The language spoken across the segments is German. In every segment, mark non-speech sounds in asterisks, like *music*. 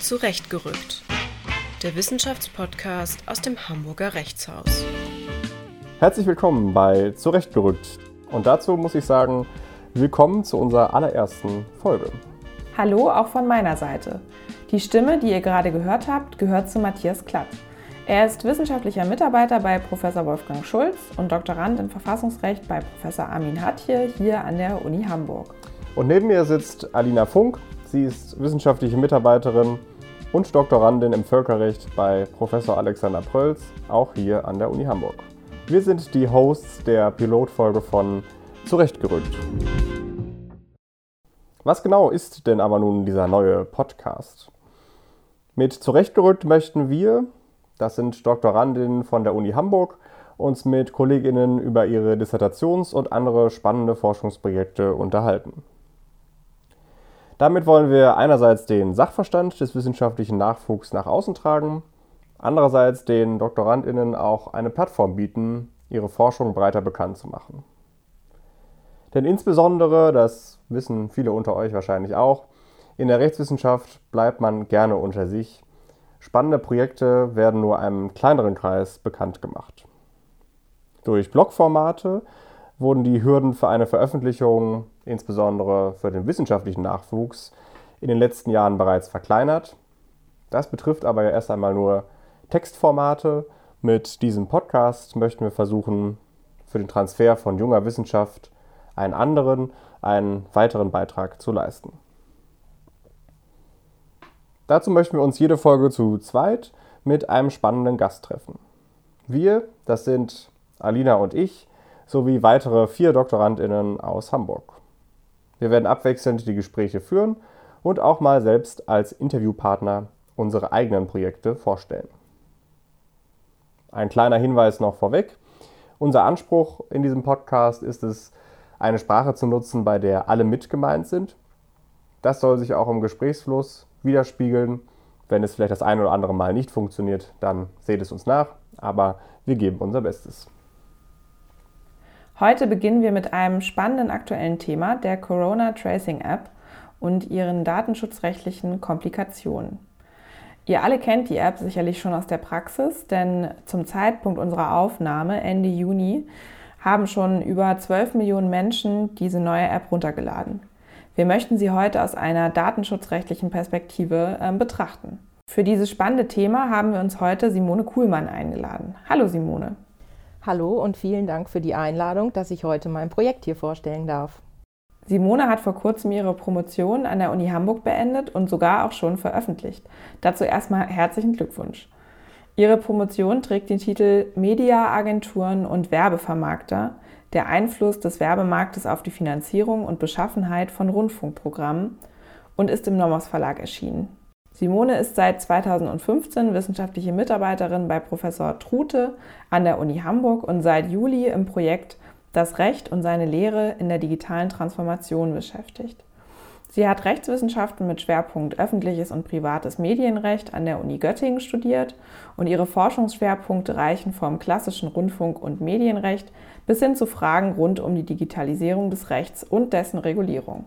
Zurechtgerückt. Der Wissenschaftspodcast aus dem Hamburger Rechtshaus. Herzlich willkommen bei Zurechtgerückt. Und dazu muss ich sagen, willkommen zu unserer allerersten Folge. Hallo auch von meiner Seite. Die Stimme, die ihr gerade gehört habt, gehört zu Matthias Klatt. Er ist wissenschaftlicher Mitarbeiter bei Professor Wolfgang Schulz und Doktorand in Verfassungsrecht bei Professor Armin Hatje hier an der Uni Hamburg. Und neben mir sitzt Alina Funk. Sie ist wissenschaftliche Mitarbeiterin und Doktorandin im Völkerrecht bei Professor Alexander Prölz, auch hier an der Uni Hamburg. Wir sind die Hosts der Pilotfolge von Zurechtgerückt. Was genau ist denn aber nun dieser neue Podcast? Mit Zurechtgerückt möchten wir, das sind Doktorandinnen von der Uni Hamburg, uns mit Kolleginnen über ihre Dissertations- und andere spannende Forschungsprojekte unterhalten. Damit wollen wir einerseits den Sachverstand des wissenschaftlichen Nachwuchs nach außen tragen, andererseits den Doktorandinnen auch eine Plattform bieten, ihre Forschung breiter bekannt zu machen. Denn insbesondere, das wissen viele unter euch wahrscheinlich auch, in der Rechtswissenschaft bleibt man gerne unter sich. Spannende Projekte werden nur einem kleineren Kreis bekannt gemacht. Durch Blogformate wurden die Hürden für eine Veröffentlichung, insbesondere für den wissenschaftlichen Nachwuchs, in den letzten Jahren bereits verkleinert. Das betrifft aber ja erst einmal nur Textformate. Mit diesem Podcast möchten wir versuchen, für den Transfer von junger Wissenschaft einen anderen, einen weiteren Beitrag zu leisten. Dazu möchten wir uns jede Folge zu zweit mit einem spannenden Gast treffen. Wir, das sind Alina und ich, sowie weitere vier DoktorandInnen aus Hamburg. Wir werden abwechselnd die Gespräche führen und auch mal selbst als Interviewpartner unsere eigenen Projekte vorstellen. Ein kleiner Hinweis noch vorweg. Unser Anspruch in diesem Podcast ist es, eine Sprache zu nutzen, bei der alle mit gemeint sind. Das soll sich auch im Gesprächsfluss widerspiegeln. Wenn es vielleicht das ein oder andere Mal nicht funktioniert, dann seht es uns nach, aber wir geben unser Bestes. Heute beginnen wir mit einem spannenden aktuellen Thema, der Corona Tracing App und ihren datenschutzrechtlichen Komplikationen. Ihr alle kennt die App sicherlich schon aus der Praxis, denn zum Zeitpunkt unserer Aufnahme Ende Juni haben schon über 12 Millionen Menschen diese neue App runtergeladen. Wir möchten sie heute aus einer datenschutzrechtlichen Perspektive äh, betrachten. Für dieses spannende Thema haben wir uns heute Simone Kuhlmann eingeladen. Hallo Simone. Hallo und vielen Dank für die Einladung, dass ich heute mein Projekt hier vorstellen darf. Simone hat vor kurzem ihre Promotion an der Uni Hamburg beendet und sogar auch schon veröffentlicht. Dazu erstmal herzlichen Glückwunsch. Ihre Promotion trägt den Titel Mediaagenturen und Werbevermarkter, der Einfluss des Werbemarktes auf die Finanzierung und Beschaffenheit von Rundfunkprogrammen und ist im Nomos Verlag erschienen. Simone ist seit 2015 wissenschaftliche Mitarbeiterin bei Professor Trute an der Uni Hamburg und seit Juli im Projekt Das Recht und seine Lehre in der digitalen Transformation beschäftigt. Sie hat Rechtswissenschaften mit Schwerpunkt öffentliches und privates Medienrecht an der Uni Göttingen studiert und ihre Forschungsschwerpunkte reichen vom klassischen Rundfunk- und Medienrecht bis hin zu Fragen rund um die Digitalisierung des Rechts und dessen Regulierung.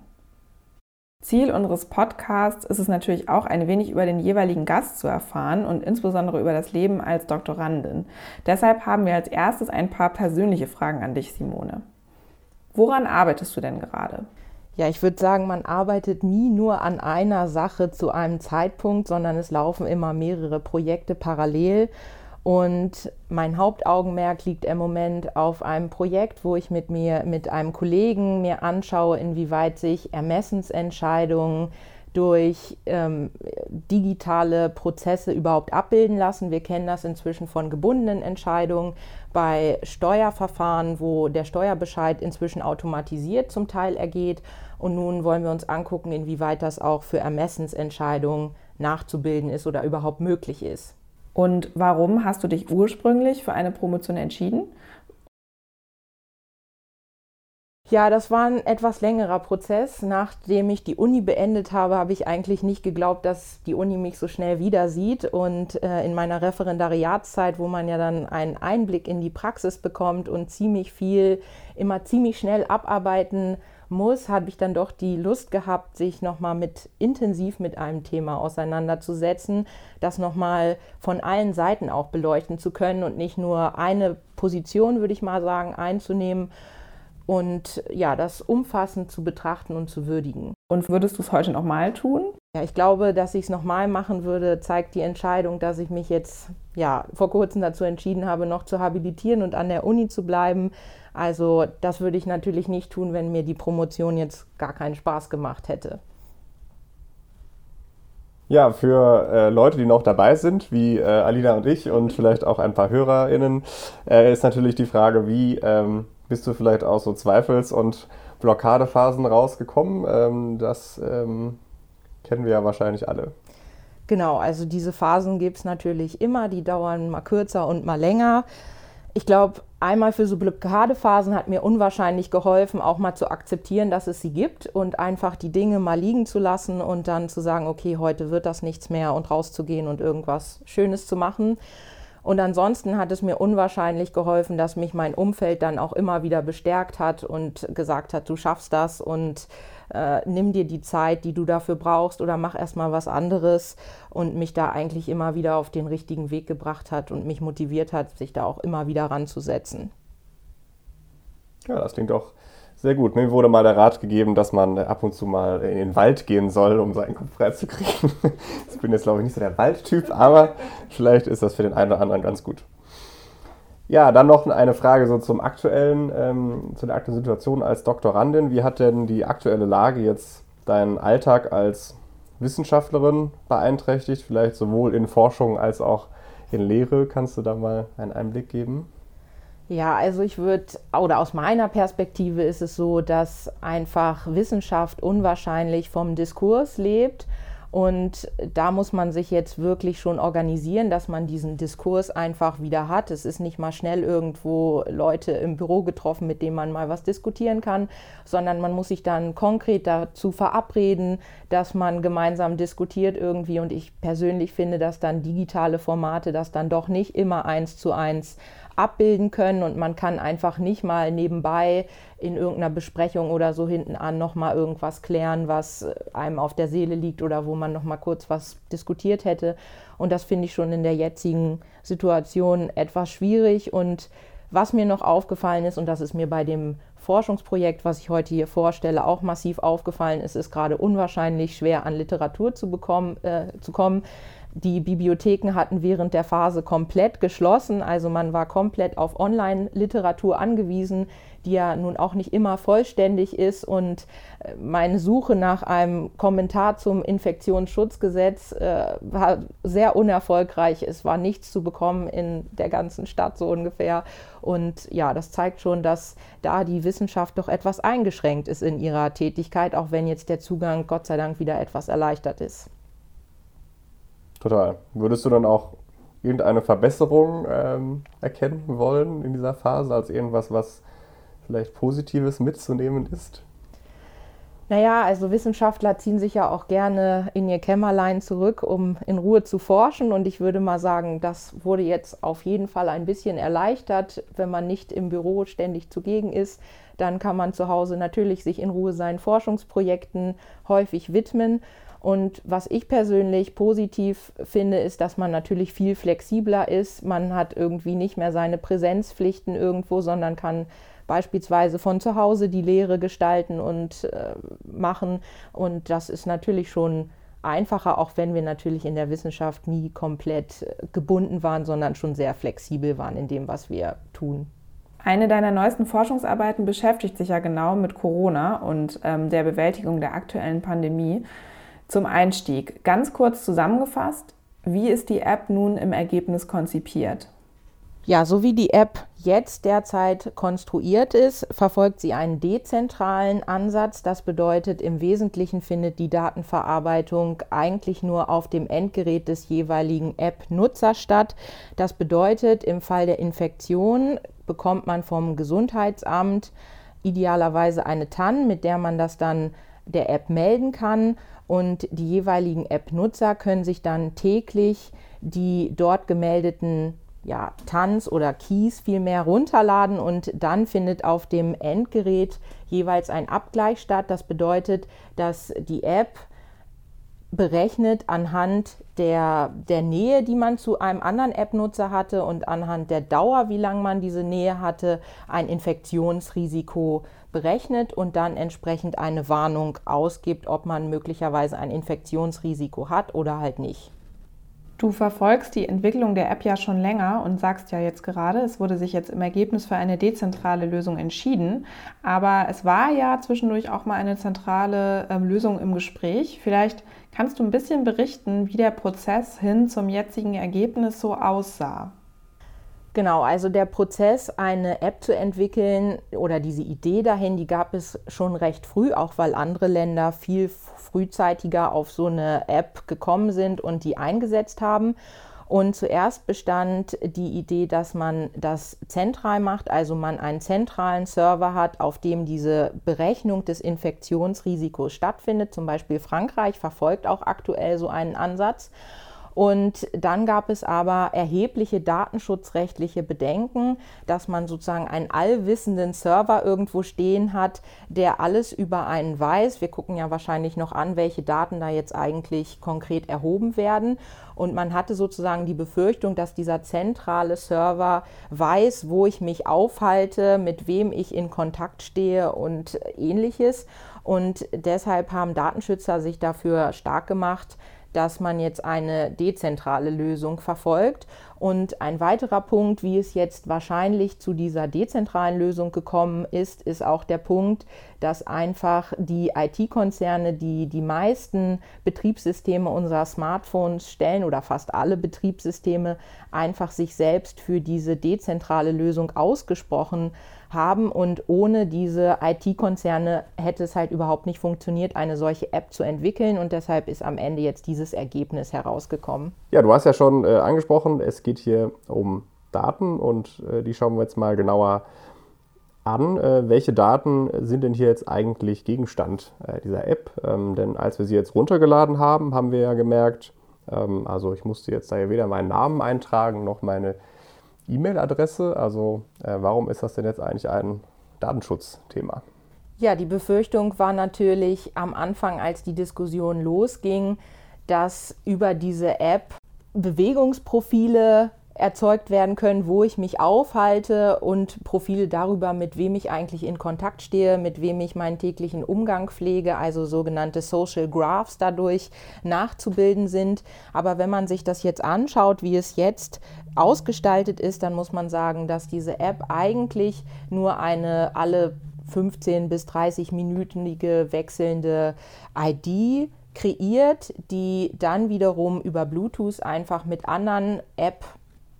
Ziel unseres Podcasts ist es natürlich auch, ein wenig über den jeweiligen Gast zu erfahren und insbesondere über das Leben als Doktorandin. Deshalb haben wir als erstes ein paar persönliche Fragen an dich, Simone. Woran arbeitest du denn gerade? Ja, ich würde sagen, man arbeitet nie nur an einer Sache zu einem Zeitpunkt, sondern es laufen immer mehrere Projekte parallel. Und mein Hauptaugenmerk liegt im Moment auf einem Projekt, wo ich mit mir, mit einem Kollegen mir anschaue, inwieweit sich Ermessensentscheidungen durch ähm, digitale Prozesse überhaupt abbilden lassen. Wir kennen das inzwischen von gebundenen Entscheidungen bei Steuerverfahren, wo der Steuerbescheid inzwischen automatisiert zum Teil ergeht. Und nun wollen wir uns angucken, inwieweit das auch für Ermessensentscheidungen nachzubilden ist oder überhaupt möglich ist. Und warum hast du dich ursprünglich für eine Promotion entschieden? Ja, das war ein etwas längerer Prozess. Nachdem ich die Uni beendet habe, habe ich eigentlich nicht geglaubt, dass die Uni mich so schnell wieder sieht. Und äh, in meiner Referendariatszeit, wo man ja dann einen Einblick in die Praxis bekommt und ziemlich viel, immer ziemlich schnell abarbeiten muss, habe ich dann doch die Lust gehabt, sich nochmal mit intensiv mit einem Thema auseinanderzusetzen, das nochmal von allen Seiten auch beleuchten zu können und nicht nur eine Position, würde ich mal sagen, einzunehmen und ja, das umfassend zu betrachten und zu würdigen. Und würdest du es heute nochmal tun? Ja, ich glaube, dass ich es nochmal machen würde, zeigt die Entscheidung, dass ich mich jetzt ja vor kurzem dazu entschieden habe, noch zu habilitieren und an der Uni zu bleiben. Also das würde ich natürlich nicht tun, wenn mir die Promotion jetzt gar keinen Spaß gemacht hätte. Ja, für äh, Leute, die noch dabei sind, wie äh, Alina und ich und vielleicht auch ein paar HörerInnen, äh, ist natürlich die Frage, wie ähm, bist du vielleicht aus so Zweifels- und Blockadephasen rausgekommen? Ähm, das ähm, kennen wir ja wahrscheinlich alle. Genau, also diese Phasen gibt es natürlich immer, die dauern mal kürzer und mal länger. Ich glaube, einmal für so Blockadephasen hat mir unwahrscheinlich geholfen, auch mal zu akzeptieren, dass es sie gibt und einfach die Dinge mal liegen zu lassen und dann zu sagen, okay, heute wird das nichts mehr und rauszugehen und irgendwas Schönes zu machen. Und ansonsten hat es mir unwahrscheinlich geholfen, dass mich mein Umfeld dann auch immer wieder bestärkt hat und gesagt hat, du schaffst das und äh, nimm dir die Zeit, die du dafür brauchst oder mach erstmal was anderes und mich da eigentlich immer wieder auf den richtigen Weg gebracht hat und mich motiviert hat, sich da auch immer wieder ranzusetzen. Ja, das klingt auch sehr gut. Mir wurde mal der Rat gegeben, dass man ab und zu mal in den Wald gehen soll, um seinen Kopf freizukriegen. *laughs* Ich bin jetzt, glaube ich, nicht so der Waldtyp, aber vielleicht ist das für den einen oder anderen ganz gut. Ja, dann noch eine Frage so zum aktuellen, ähm, zu der aktuellen Situation als Doktorandin. Wie hat denn die aktuelle Lage jetzt deinen Alltag als Wissenschaftlerin beeinträchtigt? Vielleicht sowohl in Forschung als auch in Lehre. Kannst du da mal einen Einblick geben? Ja, also ich würde, oder aus meiner Perspektive ist es so, dass einfach Wissenschaft unwahrscheinlich vom Diskurs lebt. Und da muss man sich jetzt wirklich schon organisieren, dass man diesen Diskurs einfach wieder hat. Es ist nicht mal schnell irgendwo Leute im Büro getroffen, mit denen man mal was diskutieren kann, sondern man muss sich dann konkret dazu verabreden, dass man gemeinsam diskutiert irgendwie. Und ich persönlich finde, dass dann digitale Formate das dann doch nicht immer eins zu eins abbilden können und man kann einfach nicht mal nebenbei in irgendeiner Besprechung oder so hinten an nochmal irgendwas klären, was einem auf der Seele liegt oder wo man nochmal kurz was diskutiert hätte. Und das finde ich schon in der jetzigen Situation etwas schwierig. Und was mir noch aufgefallen ist, und das ist mir bei dem Forschungsprojekt, was ich heute hier vorstelle, auch massiv aufgefallen ist, ist gerade unwahrscheinlich schwer an Literatur zu, bekommen, äh, zu kommen. Die Bibliotheken hatten während der Phase komplett geschlossen, also man war komplett auf Online-Literatur angewiesen, die ja nun auch nicht immer vollständig ist. Und äh, meine Suche nach einem Kommentar zum Infektionsschutzgesetz äh, war sehr unerfolgreich. Es war nichts zu bekommen in der ganzen Stadt so ungefähr. Und ja, das zeigt schon, dass da die Wissenschaft doch etwas eingeschränkt ist in ihrer Tätigkeit, auch wenn jetzt der Zugang Gott sei Dank wieder etwas erleichtert ist. Total. Würdest du dann auch irgendeine Verbesserung ähm, erkennen wollen in dieser Phase, als irgendwas, was vielleicht Positives mitzunehmen ist? Naja, also Wissenschaftler ziehen sich ja auch gerne in ihr Kämmerlein zurück, um in Ruhe zu forschen. Und ich würde mal sagen, das wurde jetzt auf jeden Fall ein bisschen erleichtert. Wenn man nicht im Büro ständig zugegen ist, dann kann man zu Hause natürlich sich in Ruhe seinen Forschungsprojekten häufig widmen. Und was ich persönlich positiv finde, ist, dass man natürlich viel flexibler ist. Man hat irgendwie nicht mehr seine Präsenzpflichten irgendwo, sondern kann beispielsweise von zu Hause die Lehre gestalten und äh, machen. Und das ist natürlich schon einfacher, auch wenn wir natürlich in der Wissenschaft nie komplett äh, gebunden waren, sondern schon sehr flexibel waren in dem, was wir tun. Eine deiner neuesten Forschungsarbeiten beschäftigt sich ja genau mit Corona und ähm, der Bewältigung der aktuellen Pandemie. Zum Einstieg, ganz kurz zusammengefasst, wie ist die App nun im Ergebnis konzipiert? Ja, so wie die App jetzt derzeit konstruiert ist, verfolgt sie einen dezentralen Ansatz. Das bedeutet, im Wesentlichen findet die Datenverarbeitung eigentlich nur auf dem Endgerät des jeweiligen App-Nutzers statt. Das bedeutet, im Fall der Infektion bekommt man vom Gesundheitsamt idealerweise eine TAN, mit der man das dann der App melden kann und die jeweiligen App-Nutzer können sich dann täglich die dort gemeldeten ja, Tanz oder Keys vielmehr runterladen und dann findet auf dem Endgerät jeweils ein Abgleich statt. Das bedeutet, dass die App berechnet anhand der, der Nähe, die man zu einem anderen App-Nutzer hatte und anhand der Dauer, wie lange man diese Nähe hatte, ein Infektionsrisiko berechnet und dann entsprechend eine Warnung ausgibt, ob man möglicherweise ein Infektionsrisiko hat oder halt nicht. Du verfolgst die Entwicklung der App ja schon länger und sagst ja jetzt gerade, es wurde sich jetzt im Ergebnis für eine dezentrale Lösung entschieden. Aber es war ja zwischendurch auch mal eine zentrale äh, Lösung im Gespräch. Vielleicht kannst du ein bisschen berichten, wie der Prozess hin zum jetzigen Ergebnis so aussah. Genau, also der Prozess, eine App zu entwickeln oder diese Idee dahin, die gab es schon recht früh, auch weil andere Länder viel frühzeitiger auf so eine App gekommen sind und die eingesetzt haben. Und zuerst bestand die Idee, dass man das zentral macht, also man einen zentralen Server hat, auf dem diese Berechnung des Infektionsrisikos stattfindet. Zum Beispiel Frankreich verfolgt auch aktuell so einen Ansatz. Und dann gab es aber erhebliche datenschutzrechtliche Bedenken, dass man sozusagen einen allwissenden Server irgendwo stehen hat, der alles über einen weiß. Wir gucken ja wahrscheinlich noch an, welche Daten da jetzt eigentlich konkret erhoben werden. Und man hatte sozusagen die Befürchtung, dass dieser zentrale Server weiß, wo ich mich aufhalte, mit wem ich in Kontakt stehe und ähnliches. Und deshalb haben Datenschützer sich dafür stark gemacht, dass man jetzt eine dezentrale Lösung verfolgt. Und ein weiterer Punkt, wie es jetzt wahrscheinlich zu dieser dezentralen Lösung gekommen ist, ist auch der Punkt, dass einfach die IT-Konzerne, die die meisten Betriebssysteme unserer Smartphones stellen oder fast alle Betriebssysteme, einfach sich selbst für diese dezentrale Lösung ausgesprochen haben haben und ohne diese IT-Konzerne hätte es halt überhaupt nicht funktioniert, eine solche App zu entwickeln und deshalb ist am Ende jetzt dieses Ergebnis herausgekommen. Ja, du hast ja schon äh, angesprochen, es geht hier um Daten und äh, die schauen wir jetzt mal genauer an. Äh, welche Daten sind denn hier jetzt eigentlich Gegenstand äh, dieser App? Ähm, denn als wir sie jetzt runtergeladen haben, haben wir ja gemerkt, ähm, also ich musste jetzt da ja weder meinen Namen eintragen noch meine E-Mail-Adresse. Also äh, warum ist das denn jetzt eigentlich ein Datenschutzthema? Ja, die Befürchtung war natürlich am Anfang, als die Diskussion losging, dass über diese App Bewegungsprofile erzeugt werden können, wo ich mich aufhalte und Profile darüber, mit wem ich eigentlich in Kontakt stehe, mit wem ich meinen täglichen Umgang pflege, also sogenannte Social Graphs dadurch nachzubilden sind. Aber wenn man sich das jetzt anschaut, wie es jetzt ausgestaltet ist, dann muss man sagen, dass diese App eigentlich nur eine alle 15 bis 30 minütige wechselnde ID kreiert, die dann wiederum über Bluetooth einfach mit anderen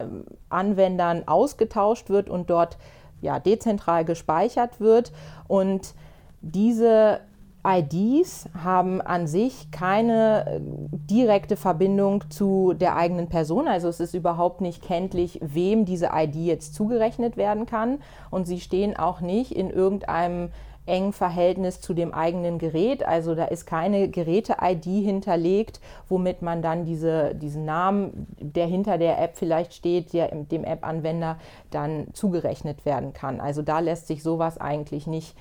App-Anwendern ausgetauscht wird und dort ja, dezentral gespeichert wird. Und diese IDs haben an sich keine äh, direkte Verbindung zu der eigenen Person. Also es ist überhaupt nicht kenntlich, wem diese ID jetzt zugerechnet werden kann. Und sie stehen auch nicht in irgendeinem engen Verhältnis zu dem eigenen Gerät. Also da ist keine Geräte-ID hinterlegt, womit man dann diese, diesen Namen, der hinter der App vielleicht steht, der dem App-Anwender dann zugerechnet werden kann. Also da lässt sich sowas eigentlich nicht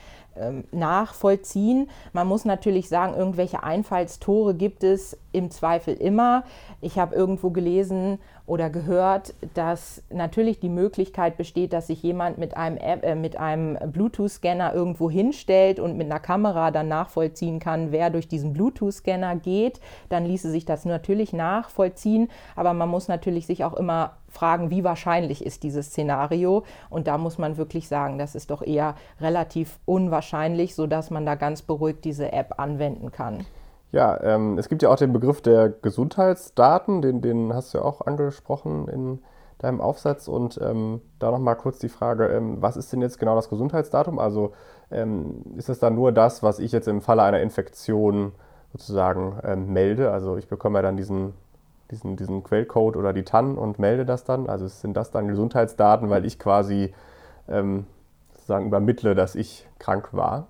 nachvollziehen. Man muss natürlich sagen, irgendwelche Einfallstore gibt es im Zweifel immer. Ich habe irgendwo gelesen oder gehört, dass natürlich die Möglichkeit besteht, dass sich jemand mit einem, äh, einem Bluetooth-Scanner irgendwo hinstellt und mit einer Kamera dann nachvollziehen kann, wer durch diesen Bluetooth-Scanner geht. Dann ließe sich das natürlich nachvollziehen, aber man muss natürlich sich auch immer fragen, wie wahrscheinlich ist dieses Szenario. Und da muss man wirklich sagen, das ist doch eher relativ unwahrscheinlich, sodass man da ganz beruhigt diese App anwenden kann. Ja, ähm, es gibt ja auch den Begriff der Gesundheitsdaten, den, den hast du ja auch angesprochen in deinem Aufsatz. Und ähm, da nochmal kurz die Frage, ähm, was ist denn jetzt genau das Gesundheitsdatum? Also ähm, ist es dann nur das, was ich jetzt im Falle einer Infektion sozusagen ähm, melde? Also ich bekomme ja dann diesen diesen, diesen Quellcode oder die TAN und melde das dann. Also sind das dann Gesundheitsdaten, weil ich quasi ähm, sozusagen übermittle, dass ich krank war.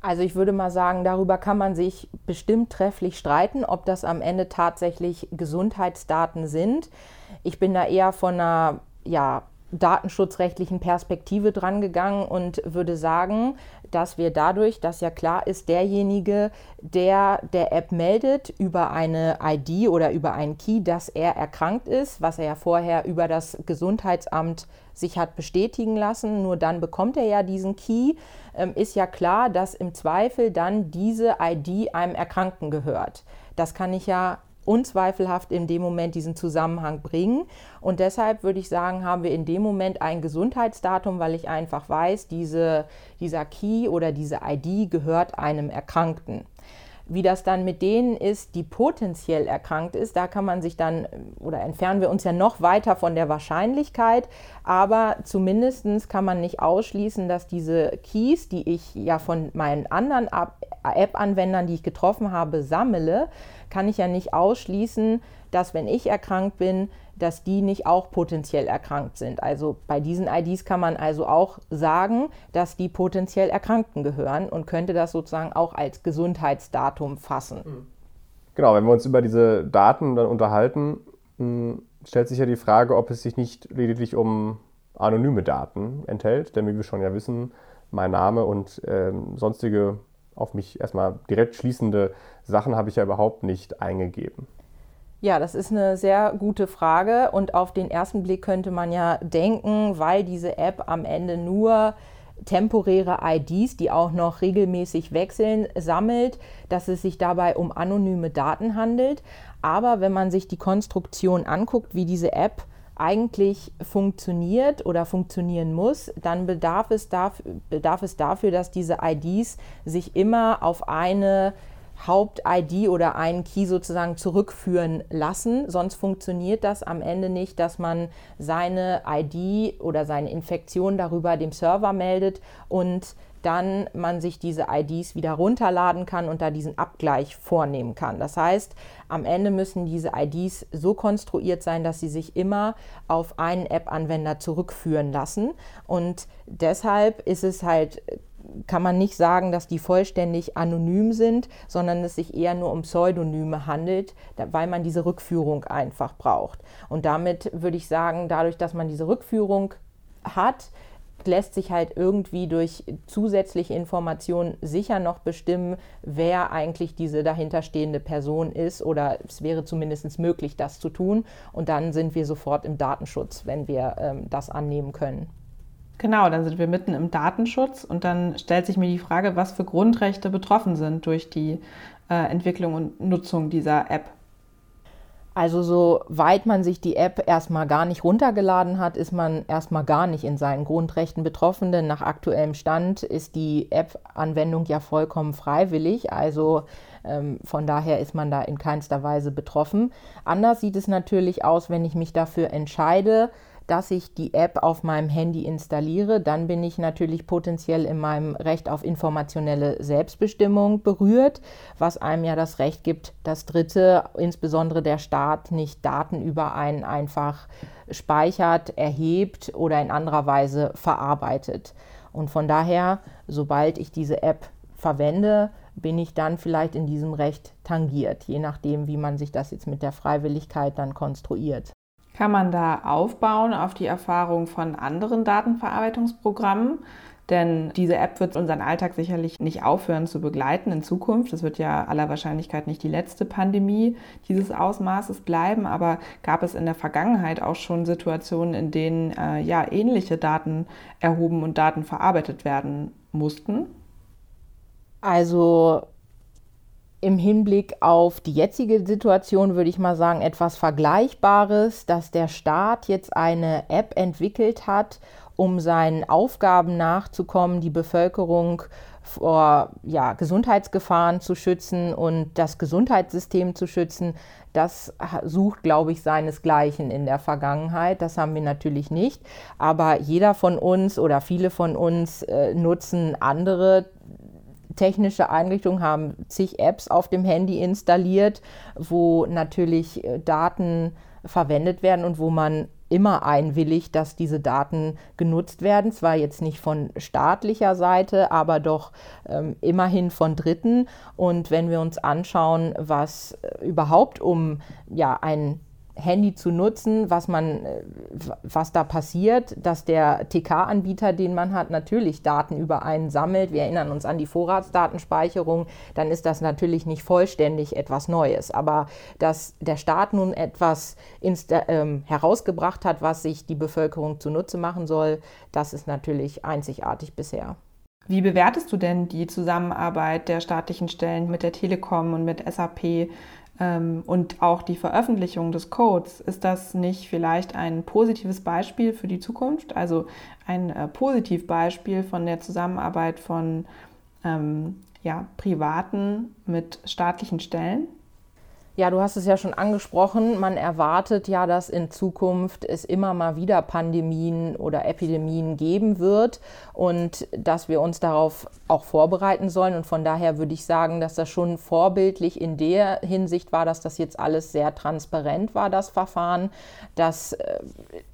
Also ich würde mal sagen, darüber kann man sich bestimmt trefflich streiten, ob das am Ende tatsächlich Gesundheitsdaten sind. Ich bin da eher von einer ja, datenschutzrechtlichen Perspektive dran gegangen und würde sagen, dass wir dadurch, dass ja klar ist, derjenige, der der App meldet über eine ID oder über einen Key, dass er erkrankt ist, was er ja vorher über das Gesundheitsamt sich hat bestätigen lassen, nur dann bekommt er ja diesen Key, ähm, ist ja klar, dass im Zweifel dann diese ID einem Erkrankten gehört. Das kann ich ja unzweifelhaft in dem Moment diesen Zusammenhang bringen. Und deshalb würde ich sagen, haben wir in dem Moment ein Gesundheitsdatum, weil ich einfach weiß, diese, dieser Key oder diese ID gehört einem Erkrankten. Wie das dann mit denen ist, die potenziell erkrankt ist, da kann man sich dann oder entfernen wir uns ja noch weiter von der Wahrscheinlichkeit, aber zumindest kann man nicht ausschließen, dass diese Keys, die ich ja von meinen anderen App-Anwendern, die ich getroffen habe, sammle, kann ich ja nicht ausschließen, dass wenn ich erkrankt bin, dass die nicht auch potenziell erkrankt sind. Also bei diesen IDs kann man also auch sagen, dass die potenziell Erkrankten gehören und könnte das sozusagen auch als Gesundheitsdatum fassen. Mhm. Genau, wenn wir uns über diese Daten dann unterhalten, hm, stellt sich ja die Frage, ob es sich nicht lediglich um anonyme Daten enthält, denn wie wir schon ja wissen, mein Name und ähm, sonstige auf mich erstmal direkt schließende Sachen habe ich ja überhaupt nicht eingegeben. Ja, das ist eine sehr gute Frage und auf den ersten Blick könnte man ja denken, weil diese App am Ende nur temporäre IDs, die auch noch regelmäßig wechseln, sammelt, dass es sich dabei um anonyme Daten handelt. Aber wenn man sich die Konstruktion anguckt, wie diese App eigentlich funktioniert oder funktionieren muss, dann bedarf es, dafür, bedarf es dafür, dass diese IDs sich immer auf eine Haupt-ID oder einen Key sozusagen zurückführen lassen. Sonst funktioniert das am Ende nicht, dass man seine ID oder seine Infektion darüber dem Server meldet und dann man sich diese IDs wieder runterladen kann und da diesen Abgleich vornehmen kann. Das heißt, am Ende müssen diese IDs so konstruiert sein, dass sie sich immer auf einen App-Anwender zurückführen lassen. Und deshalb ist es halt kann man nicht sagen, dass die vollständig anonym sind, sondern es sich eher nur um Pseudonyme handelt, weil man diese Rückführung einfach braucht. Und damit würde ich sagen, dadurch, dass man diese Rückführung hat, lässt sich halt irgendwie durch zusätzliche Informationen sicher noch bestimmen, wer eigentlich diese dahinterstehende Person ist oder es wäre zumindest möglich, das zu tun. Und dann sind wir sofort im Datenschutz, wenn wir ähm, das annehmen können. Genau, dann sind wir mitten im Datenschutz und dann stellt sich mir die Frage, was für Grundrechte betroffen sind durch die äh, Entwicklung und Nutzung dieser App. Also soweit man sich die App erstmal gar nicht runtergeladen hat, ist man erstmal gar nicht in seinen Grundrechten betroffen, denn nach aktuellem Stand ist die App-Anwendung ja vollkommen freiwillig. Also ähm, von daher ist man da in keinster Weise betroffen. Anders sieht es natürlich aus, wenn ich mich dafür entscheide, dass ich die App auf meinem Handy installiere, dann bin ich natürlich potenziell in meinem Recht auf informationelle Selbstbestimmung berührt, was einem ja das Recht gibt, dass Dritte, insbesondere der Staat, nicht Daten über einen einfach speichert, erhebt oder in anderer Weise verarbeitet. Und von daher, sobald ich diese App verwende, bin ich dann vielleicht in diesem Recht tangiert, je nachdem, wie man sich das jetzt mit der Freiwilligkeit dann konstruiert. Kann man da aufbauen auf die Erfahrung von anderen Datenverarbeitungsprogrammen? Denn diese App wird unseren Alltag sicherlich nicht aufhören zu begleiten in Zukunft. Es wird ja aller Wahrscheinlichkeit nicht die letzte Pandemie dieses Ausmaßes bleiben. Aber gab es in der Vergangenheit auch schon Situationen, in denen äh, ja ähnliche Daten erhoben und Daten verarbeitet werden mussten? Also im Hinblick auf die jetzige Situation würde ich mal sagen, etwas Vergleichbares, dass der Staat jetzt eine App entwickelt hat, um seinen Aufgaben nachzukommen, die Bevölkerung vor ja, Gesundheitsgefahren zu schützen und das Gesundheitssystem zu schützen, das sucht, glaube ich, seinesgleichen in der Vergangenheit. Das haben wir natürlich nicht. Aber jeder von uns oder viele von uns äh, nutzen andere technische Einrichtungen haben zig Apps auf dem Handy installiert, wo natürlich äh, Daten verwendet werden und wo man immer einwilligt, dass diese Daten genutzt werden. Zwar jetzt nicht von staatlicher Seite, aber doch ähm, immerhin von Dritten. Und wenn wir uns anschauen, was äh, überhaupt um ja, ein Handy zu nutzen, was man, äh, was da passiert, dass der TK-Anbieter, den man hat, natürlich Daten über einen sammelt. Wir erinnern uns an die Vorratsdatenspeicherung, dann ist das natürlich nicht vollständig etwas Neues. Aber dass der Staat nun etwas ähm, herausgebracht hat, was sich die Bevölkerung zunutze machen soll, das ist natürlich einzigartig bisher. Wie bewertest du denn die Zusammenarbeit der staatlichen Stellen mit der Telekom und mit SAP? Ähm, und auch die Veröffentlichung des Codes, ist das nicht vielleicht ein positives Beispiel für die Zukunft? Also ein äh, Positivbeispiel von der Zusammenarbeit von ähm, ja, Privaten mit staatlichen Stellen? Ja, du hast es ja schon angesprochen. Man erwartet ja, dass in Zukunft es immer mal wieder Pandemien oder Epidemien geben wird und dass wir uns darauf auch vorbereiten sollen. Und von daher würde ich sagen, dass das schon vorbildlich in der Hinsicht war, dass das jetzt alles sehr transparent war, das Verfahren, dass äh,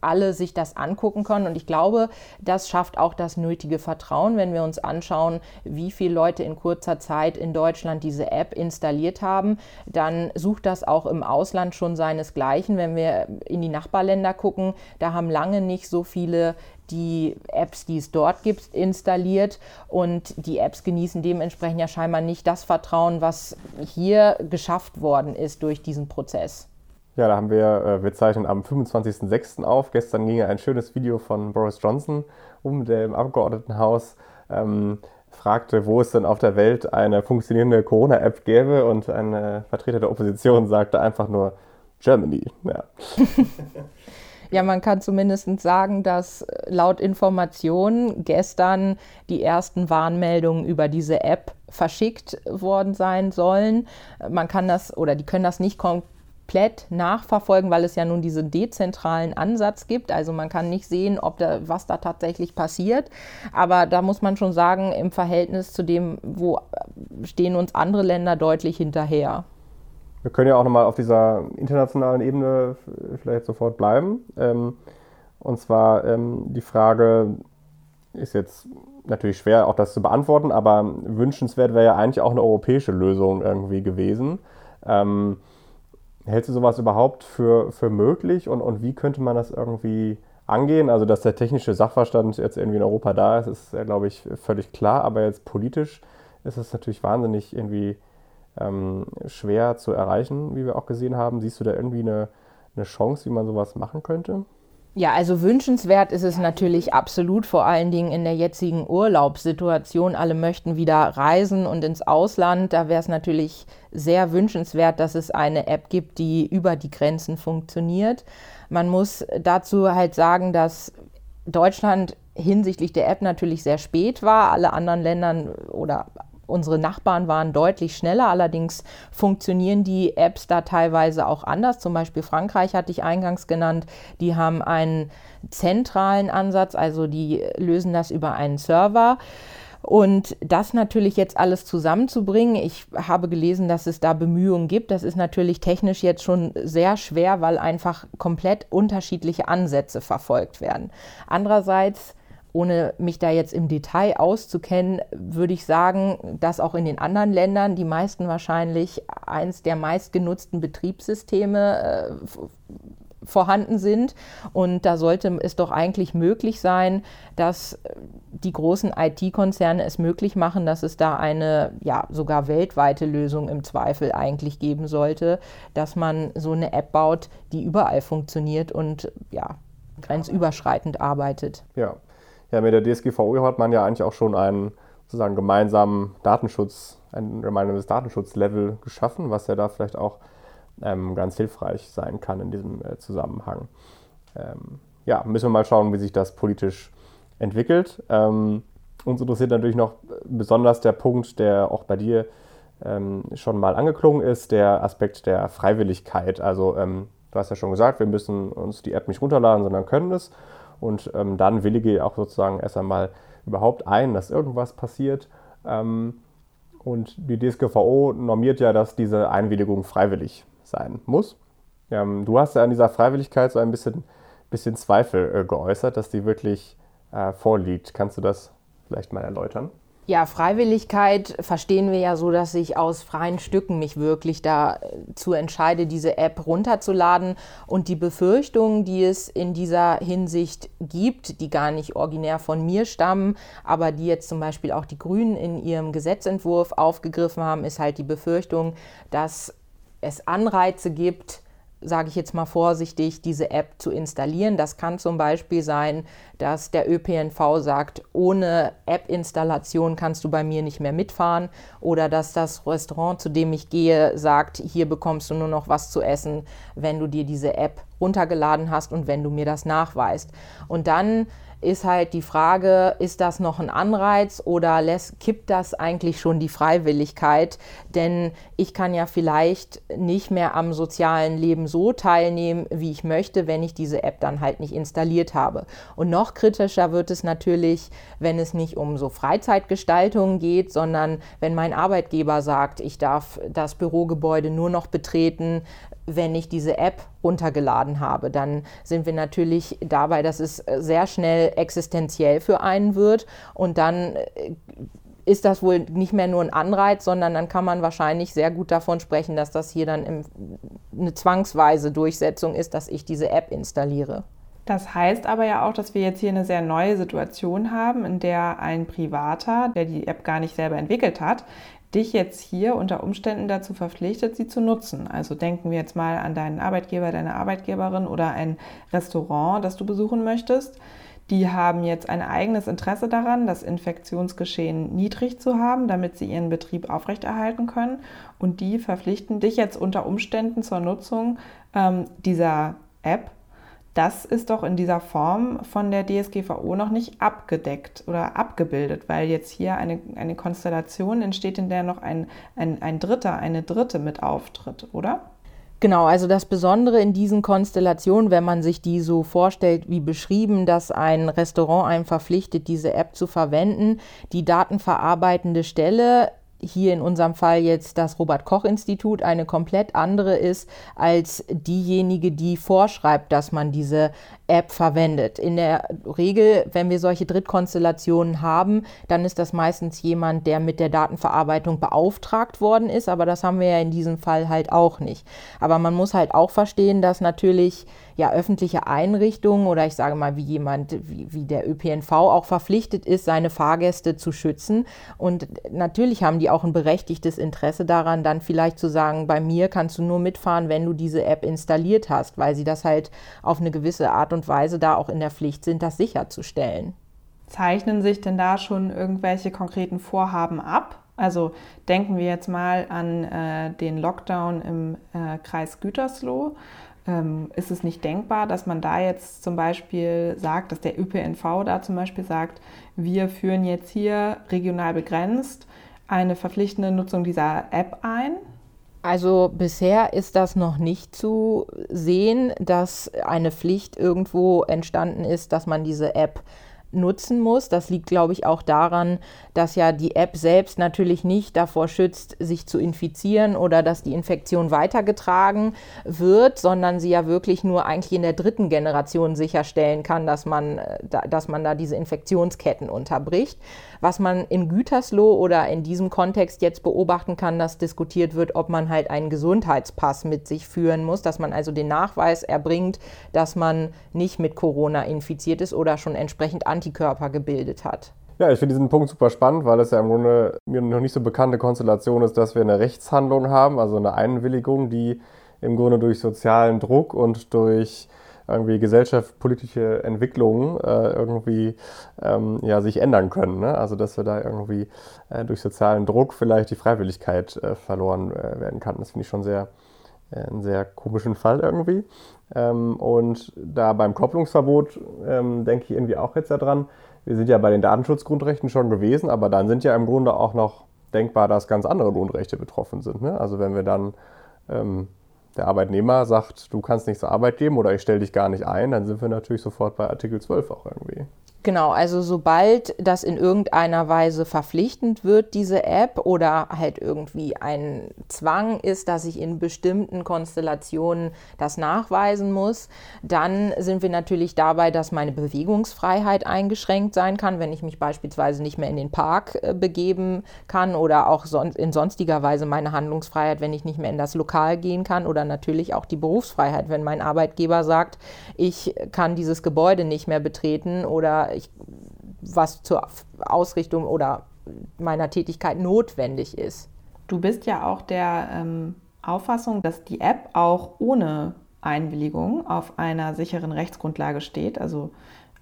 alle sich das angucken können. Und ich glaube, das schafft auch das nötige Vertrauen, wenn wir uns anschauen, wie viele Leute in kurzer Zeit in Deutschland diese App installiert haben. Dann sucht das auch im Ausland schon seinesgleichen. Wenn wir in die Nachbarländer gucken, da haben lange nicht so viele die Apps, die es dort gibt, installiert und die Apps genießen dementsprechend ja scheinbar nicht das Vertrauen, was hier geschafft worden ist durch diesen Prozess. Ja, da haben wir, äh, wir zeichnen am 25.06. auf. Gestern ging ein schönes Video von Boris Johnson um, der im Abgeordnetenhaus ähm, fragte, wo es denn auf der Welt eine funktionierende Corona-App gäbe und ein äh, Vertreter der Opposition sagte einfach nur Germany. Ja. *laughs* Ja, man kann zumindest sagen, dass äh, laut Informationen gestern die ersten Warnmeldungen über diese App verschickt worden sein sollen. Man kann das oder die können das nicht komplett komplett nachverfolgen, weil es ja nun diesen dezentralen Ansatz gibt. Also man kann nicht sehen, ob da, was da tatsächlich passiert. Aber da muss man schon sagen, im Verhältnis zu dem, wo stehen uns andere Länder deutlich hinterher. Wir können ja auch nochmal auf dieser internationalen Ebene vielleicht sofort bleiben. Ähm, und zwar ähm, die Frage ist jetzt natürlich schwer, auch das zu beantworten, aber wünschenswert wäre ja eigentlich auch eine europäische Lösung irgendwie gewesen. Ähm, Hältst du sowas überhaupt für, für möglich und, und wie könnte man das irgendwie angehen? Also, dass der technische Sachverstand jetzt irgendwie in Europa da ist, ist glaube ich, völlig klar, aber jetzt politisch ist es natürlich wahnsinnig irgendwie ähm, schwer zu erreichen, wie wir auch gesehen haben. Siehst du da irgendwie eine, eine Chance, wie man sowas machen könnte? Ja, also wünschenswert ist es natürlich absolut, vor allen Dingen in der jetzigen Urlaubssituation. Alle möchten wieder reisen und ins Ausland. Da wäre es natürlich sehr wünschenswert, dass es eine App gibt, die über die Grenzen funktioniert. Man muss dazu halt sagen, dass Deutschland hinsichtlich der App natürlich sehr spät war. Alle anderen Länder oder Unsere Nachbarn waren deutlich schneller, allerdings funktionieren die Apps da teilweise auch anders. Zum Beispiel Frankreich hatte ich eingangs genannt. Die haben einen zentralen Ansatz, also die lösen das über einen Server. Und das natürlich jetzt alles zusammenzubringen, ich habe gelesen, dass es da Bemühungen gibt. Das ist natürlich technisch jetzt schon sehr schwer, weil einfach komplett unterschiedliche Ansätze verfolgt werden. Andererseits ohne mich da jetzt im Detail auszukennen, würde ich sagen, dass auch in den anderen Ländern die meisten wahrscheinlich eins der meistgenutzten Betriebssysteme äh, vorhanden sind. Und da sollte es doch eigentlich möglich sein, dass die großen IT-Konzerne es möglich machen, dass es da eine ja sogar weltweite Lösung im Zweifel eigentlich geben sollte, dass man so eine App baut, die überall funktioniert und ja grenzüberschreitend arbeitet. Ja, ja, mit der DSGVO hat man ja eigentlich auch schon einen sozusagen gemeinsamen Datenschutz, ein gemeinsames Datenschutzlevel geschaffen, was ja da vielleicht auch ähm, ganz hilfreich sein kann in diesem äh, Zusammenhang. Ähm, ja, müssen wir mal schauen, wie sich das politisch entwickelt. Ähm, uns interessiert natürlich noch besonders der Punkt, der auch bei dir ähm, schon mal angeklungen ist, der Aspekt der Freiwilligkeit. Also ähm, du hast ja schon gesagt, wir müssen uns die App nicht runterladen, sondern können es. Und ähm, dann willige ich auch sozusagen erst einmal überhaupt ein, dass irgendwas passiert. Ähm, und die DSGVO normiert ja, dass diese Einwilligung freiwillig sein muss. Ähm, du hast ja an dieser Freiwilligkeit so ein bisschen bisschen Zweifel äh, geäußert, dass die wirklich äh, vorliegt. Kannst du das vielleicht mal erläutern? Ja, Freiwilligkeit verstehen wir ja so, dass ich aus freien Stücken mich wirklich dazu entscheide, diese App runterzuladen. Und die Befürchtungen, die es in dieser Hinsicht gibt, die gar nicht originär von mir stammen, aber die jetzt zum Beispiel auch die Grünen in ihrem Gesetzentwurf aufgegriffen haben, ist halt die Befürchtung, dass es Anreize gibt, sage ich jetzt mal vorsichtig, diese App zu installieren. Das kann zum Beispiel sein, dass der ÖPNV sagt, ohne App-Installation kannst du bei mir nicht mehr mitfahren oder dass das Restaurant, zu dem ich gehe, sagt, hier bekommst du nur noch was zu essen, wenn du dir diese App runtergeladen hast und wenn du mir das nachweist. Und dann ist halt die Frage, ist das noch ein Anreiz oder lässt, kippt das eigentlich schon die Freiwilligkeit? Denn ich kann ja vielleicht nicht mehr am sozialen Leben so teilnehmen, wie ich möchte, wenn ich diese App dann halt nicht installiert habe. Und noch kritischer wird es natürlich, wenn es nicht um so Freizeitgestaltung geht, sondern wenn mein Arbeitgeber sagt, ich darf das Bürogebäude nur noch betreten, wenn ich diese App runtergeladen habe, dann sind wir natürlich dabei, dass es sehr schnell existenziell für einen wird und dann äh, ist das wohl nicht mehr nur ein Anreiz, sondern dann kann man wahrscheinlich sehr gut davon sprechen, dass das hier dann eine zwangsweise Durchsetzung ist, dass ich diese App installiere. Das heißt aber ja auch, dass wir jetzt hier eine sehr neue Situation haben, in der ein Privater, der die App gar nicht selber entwickelt hat, dich jetzt hier unter Umständen dazu verpflichtet, sie zu nutzen. Also denken wir jetzt mal an deinen Arbeitgeber, deine Arbeitgeberin oder ein Restaurant, das du besuchen möchtest. Die haben jetzt ein eigenes Interesse daran, das Infektionsgeschehen niedrig zu haben, damit sie ihren Betrieb aufrechterhalten können. Und die verpflichten dich jetzt unter Umständen zur Nutzung ähm, dieser App das ist doch in dieser Form von der DSGVO noch nicht abgedeckt oder abgebildet, weil jetzt hier eine, eine Konstellation entsteht, in der noch ein, ein, ein Dritter, eine Dritte mit auftritt, oder? Genau, also das Besondere in diesen Konstellationen, wenn man sich die so vorstellt wie beschrieben, dass ein Restaurant einem verpflichtet, diese App zu verwenden, die datenverarbeitende Stelle hier in unserem Fall jetzt das Robert Koch Institut eine komplett andere ist als diejenige, die vorschreibt, dass man diese App verwendet. In der Regel, wenn wir solche Drittkonstellationen haben, dann ist das meistens jemand, der mit der Datenverarbeitung beauftragt worden ist, aber das haben wir ja in diesem Fall halt auch nicht. Aber man muss halt auch verstehen, dass natürlich ja öffentliche Einrichtungen oder ich sage mal wie jemand wie, wie der ÖPNV auch verpflichtet ist, seine Fahrgäste zu schützen und natürlich haben die auch ein berechtigtes Interesse daran, dann vielleicht zu sagen, bei mir kannst du nur mitfahren, wenn du diese App installiert hast, weil sie das halt auf eine gewisse Art und und Weise da auch in der Pflicht sind, das sicherzustellen. Zeichnen sich denn da schon irgendwelche konkreten Vorhaben ab? Also denken wir jetzt mal an äh, den Lockdown im äh, Kreis Gütersloh. Ähm, ist es nicht denkbar, dass man da jetzt zum Beispiel sagt, dass der ÖPNV da zum Beispiel sagt, wir führen jetzt hier regional begrenzt eine verpflichtende Nutzung dieser App ein? Also bisher ist das noch nicht zu sehen, dass eine Pflicht irgendwo entstanden ist, dass man diese App nutzen muss. Das liegt, glaube ich, auch daran, dass ja die App selbst natürlich nicht davor schützt, sich zu infizieren oder dass die Infektion weitergetragen wird, sondern sie ja wirklich nur eigentlich in der dritten Generation sicherstellen kann, dass man, äh, dass man da diese Infektionsketten unterbricht. Was man in Gütersloh oder in diesem Kontext jetzt beobachten kann, dass diskutiert wird, ob man halt einen Gesundheitspass mit sich führen muss, dass man also den Nachweis erbringt, dass man nicht mit Corona infiziert ist oder schon entsprechend Antikörper gebildet hat. Ja, ich finde diesen Punkt super spannend, weil es ja im Grunde mir noch nicht so bekannte Konstellation ist, dass wir eine Rechtshandlung haben, also eine Einwilligung, die im Grunde durch sozialen Druck und durch irgendwie gesellschaftspolitische Entwicklungen äh, irgendwie ähm, ja, sich ändern können. Ne? Also dass wir da irgendwie äh, durch sozialen Druck vielleicht die Freiwilligkeit äh, verloren äh, werden kann. Das finde ich schon sehr, äh, einen sehr komischen Fall irgendwie. Ähm, und da beim Kopplungsverbot ähm, denke ich irgendwie auch jetzt daran, wir sind ja bei den Datenschutzgrundrechten schon gewesen, aber dann sind ja im Grunde auch noch denkbar, dass ganz andere Grundrechte betroffen sind. Ne? Also wenn wir dann ähm, der Arbeitnehmer sagt, du kannst nicht zur Arbeit geben oder ich stelle dich gar nicht ein, dann sind wir natürlich sofort bei Artikel 12 auch irgendwie. Genau, also sobald das in irgendeiner Weise verpflichtend wird, diese App, oder halt irgendwie ein Zwang ist, dass ich in bestimmten Konstellationen das nachweisen muss, dann sind wir natürlich dabei, dass meine Bewegungsfreiheit eingeschränkt sein kann, wenn ich mich beispielsweise nicht mehr in den Park äh, begeben kann oder auch in sonstiger Weise meine Handlungsfreiheit, wenn ich nicht mehr in das Lokal gehen kann oder natürlich auch die Berufsfreiheit, wenn mein Arbeitgeber sagt, ich kann dieses Gebäude nicht mehr betreten oder ich, was zur Ausrichtung oder meiner Tätigkeit notwendig ist. Du bist ja auch der ähm, Auffassung, dass die App auch ohne Einwilligung auf einer sicheren Rechtsgrundlage steht, also,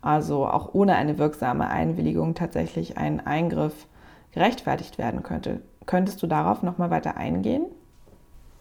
also auch ohne eine wirksame Einwilligung tatsächlich ein Eingriff gerechtfertigt werden könnte. Könntest du darauf nochmal weiter eingehen?